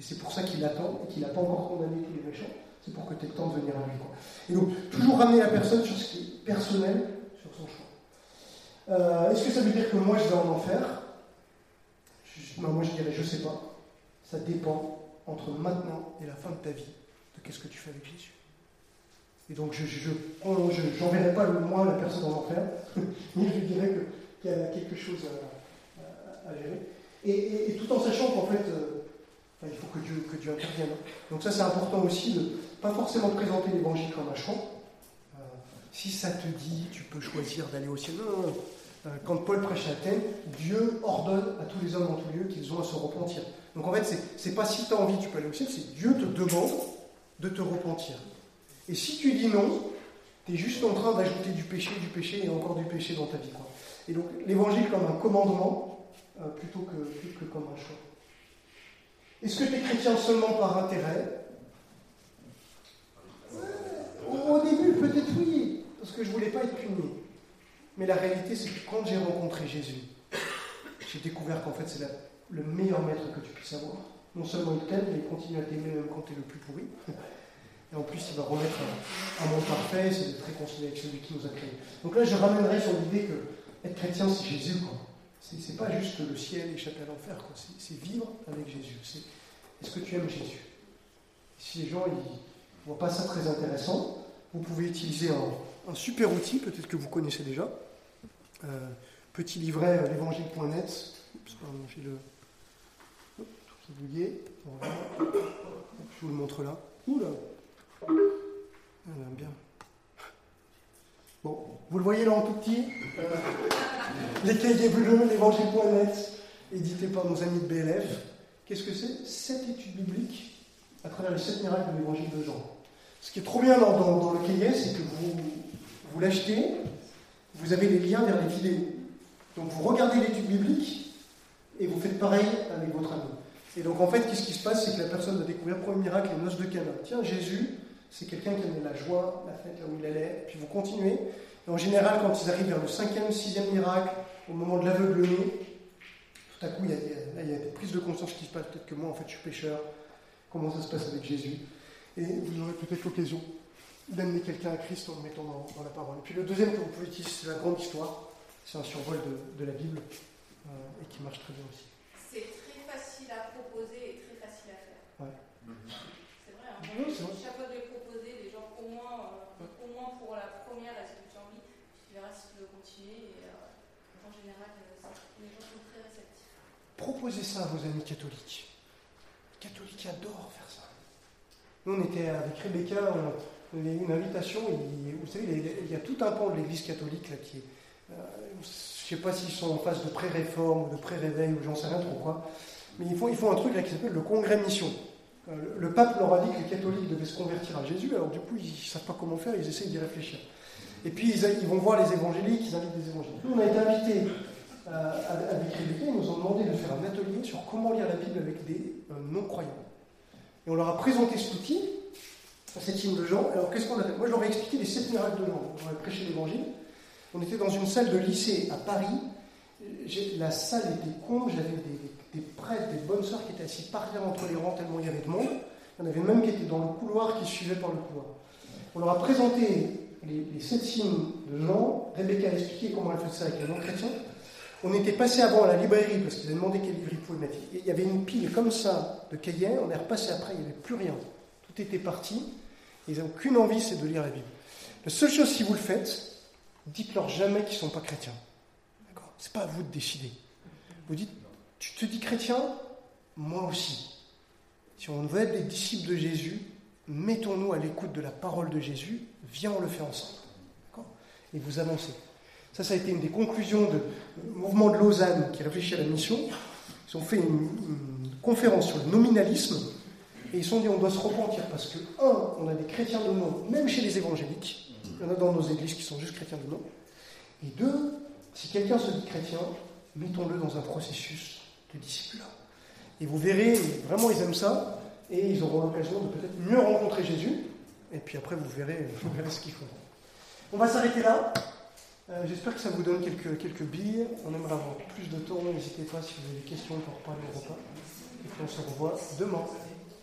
Et c'est pour ça qu'il attend et qu'il n'a pas encore condamné tous les méchants. C'est pour que tu aies le temps de venir à lui. Et donc, toujours ramener la personne sur ce qui est personnel, sur son choix. Euh, Est-ce que ça veut dire que moi je vais en enfer? Moi je dirais, je sais pas. Ça dépend entre maintenant et la fin de ta vie de qu'est-ce que tu fais avec Jésus. Et donc, je n'enverrai pas le moi la personne en enfer, mais je dirais qu'il qu y a quelque chose à, gérer. Et, tout en sachant qu'en fait, euh, il faut que Dieu, que Dieu intervienne. Donc ça, c'est important aussi de pas forcément présenter l'évangile comme un chant. Euh, si ça te dit, tu peux choisir d'aller au ciel. Non, non. Euh, quand Paul prêche à Athènes, Dieu ordonne à tous les hommes en tout lieu qu'ils ont à se repentir. Donc en fait, c'est pas si tu as envie, tu peux aller au ciel, c'est Dieu te demande de te repentir. Et si tu dis non, tu es juste en train d'ajouter du péché, du péché et encore du péché dans ta vie. Et donc l'évangile comme un commandement euh, plutôt que, que comme un choix. Est-ce que tu es chrétien seulement par intérêt? Au début, peut-être oui, parce que je ne voulais pas être puni. Mais la réalité, c'est que quand j'ai rencontré Jésus, j'ai découvert qu'en fait, c'est le meilleur maître que tu puisses avoir. Non seulement il t'aime, mais il continue à t'aimer même quand tu es le plus pourri. Et en plus, il va remettre un, monde parfait, c'est d'être réconcilié avec celui qui nous a créés. Donc là, je ramènerai sur l'idée que être chrétien, c'est Jésus. Quoi. C'est pas juste le ciel échapper à l'enfer, c'est vivre avec Jésus. Est-ce que tu aimes Jésus? Si les gens ne voient pas ça très intéressant, vous pouvez utiliser un, super outil, peut-être que vous connaissez déjà. Euh, petit livret euh, l'évangile.net. J'ai le. Voilà. Je vous le montre là. Oula On aime bien. Bon, vous le voyez là en tout petit euh, Les cahiers bleus, l'évangile.net, édité par nos amis de BLF. Qu'est-ce que c'est? Sept études bibliques à travers les sept miracles de l'évangile de Jean. Ce qui est trop bien dans, dans- dans le cahier, c'est que vous, vous l'achetez, vous avez les liens vers les vidéos. Donc vous regardez l'étude biblique et vous faites pareil avec votre ami. Et donc en fait, qu'est-ce qui se passe? C'est que la personne va découvrir, premier miracle, les noces de Cana. Tiens, Jésus, c'est quelqu'un qui aimait la joie, la fête là où il allait, puis vous continuez. Et en général, quand ils arrivent vers le cinquième, sixième miracle, au moment de l'aveuglement, tout à coup, il y, a, il y a- là, il y a des prises de conscience qui se passent. Peut-être que moi, en fait, je suis pécheur. Comment ça se passe avec Jésus? Et vous aurez peut-être l'occasion d'amener quelqu'un à Christ en le mettant dans, dans la parole. Et puis le deuxième que vous pouvez utiliser, c'est la grande histoire. C'est un survol de, de la Bible euh, et qui marche très bien aussi. C'est très facile à proposer et très facile à faire. Ouais. C'est vrai, hein. Oui, c'est vrai. chaque fois de les proposer, les gens au moins, euh, au moins pour la première, est-ce que tu as envie, tu verras si tu veux continuer. Et, euh, en général, euh, les gens sont très réceptifs. Proposez ça à vos amis catholiques. Les catholiques adorent faire ça. Nous, on était avec Rebecca, on, une invitation. vous savez, il y, a, il y a tout un pan de l'Église catholique là qui est. euh, je ne sais pas s'ils sont en phase de pré-réforme ou de pré-réveil ou j'en sais rien trop quoi. Mais ils font, ils font un truc là qui s'appelle le congrès mission. Euh, Le, le pape leur a dit que les catholiques devaient se convertir à Jésus, alors du coup ils ne savent pas comment faire, ils essayent d'y réfléchir. Et puis ils, vont voir les évangéliques, ils invitent des évangéliques. Nous on a été invités euh, avec ils nous ont demandé de faire un atelier sur comment lire la Bible avec des euh, non-croyants. Et on leur a présenté cet outil, cette hymne de Jean. Alors qu'est-ce qu'on a fait? Moi je leur ai expliqué les sept miracles de Jean. On a prêché l'évangile. On était dans une salle de lycée à Paris. La salle était comble, j'avais des, prêtres, des bonnes sœurs qui étaient assis par terre entre les rangs tellement il y avait de monde. Il y en avait même qui étaient dans le couloir, qui suivaient par le couloir. On leur a présenté les, les sept signes de Jean. Rebecca a expliqué comment elle faisait ça avec un non-chrétien. On était passé avant à la librairie parce qu'ils avaient demandé quel livre ils pouvaient mettre. Et il y avait une pile comme ça de cahiers. On est repassé après, il n'y avait plus rien. Tout était parti. Ils n'ont qu'une envie, c'est de lire la Bible. La seule chose, si vous le faites, dites-leur jamais qu'ils ne sont pas chrétiens. D'accord? C'est pas à vous de décider. Vous dites, tu te dis chrétien? Moi aussi. Si on veut être des disciples de Jésus, mettons-nous à l'écoute de la parole de Jésus. Viens, on le fait ensemble. Et vous avancez. Ça, ça a été une des conclusions du mouvement de Lausanne qui réfléchit à la mission. Ils ont fait une, une conférence sur le nominalisme et ils se sont dit on doit se repentir parce que, un, on a des chrétiens de nom, même chez les évangéliques. Il y en a dans nos églises qui sont juste chrétiens de nom. Et deux, si quelqu'un se dit chrétien, mettons-le dans un processus de discipulat. Et vous verrez, vraiment, ils aiment ça, et ils auront l'occasion de peut-être mieux rencontrer Jésus, et puis après, vous verrez, vous verrez ce qu'ils font. On va s'arrêter là. Euh, J'espère que ça vous donne quelques, quelques billes. On aimerait avoir plus de temps. N'hésitez pas si vous avez des questions pour parler au repas. Et puis on se revoit demain.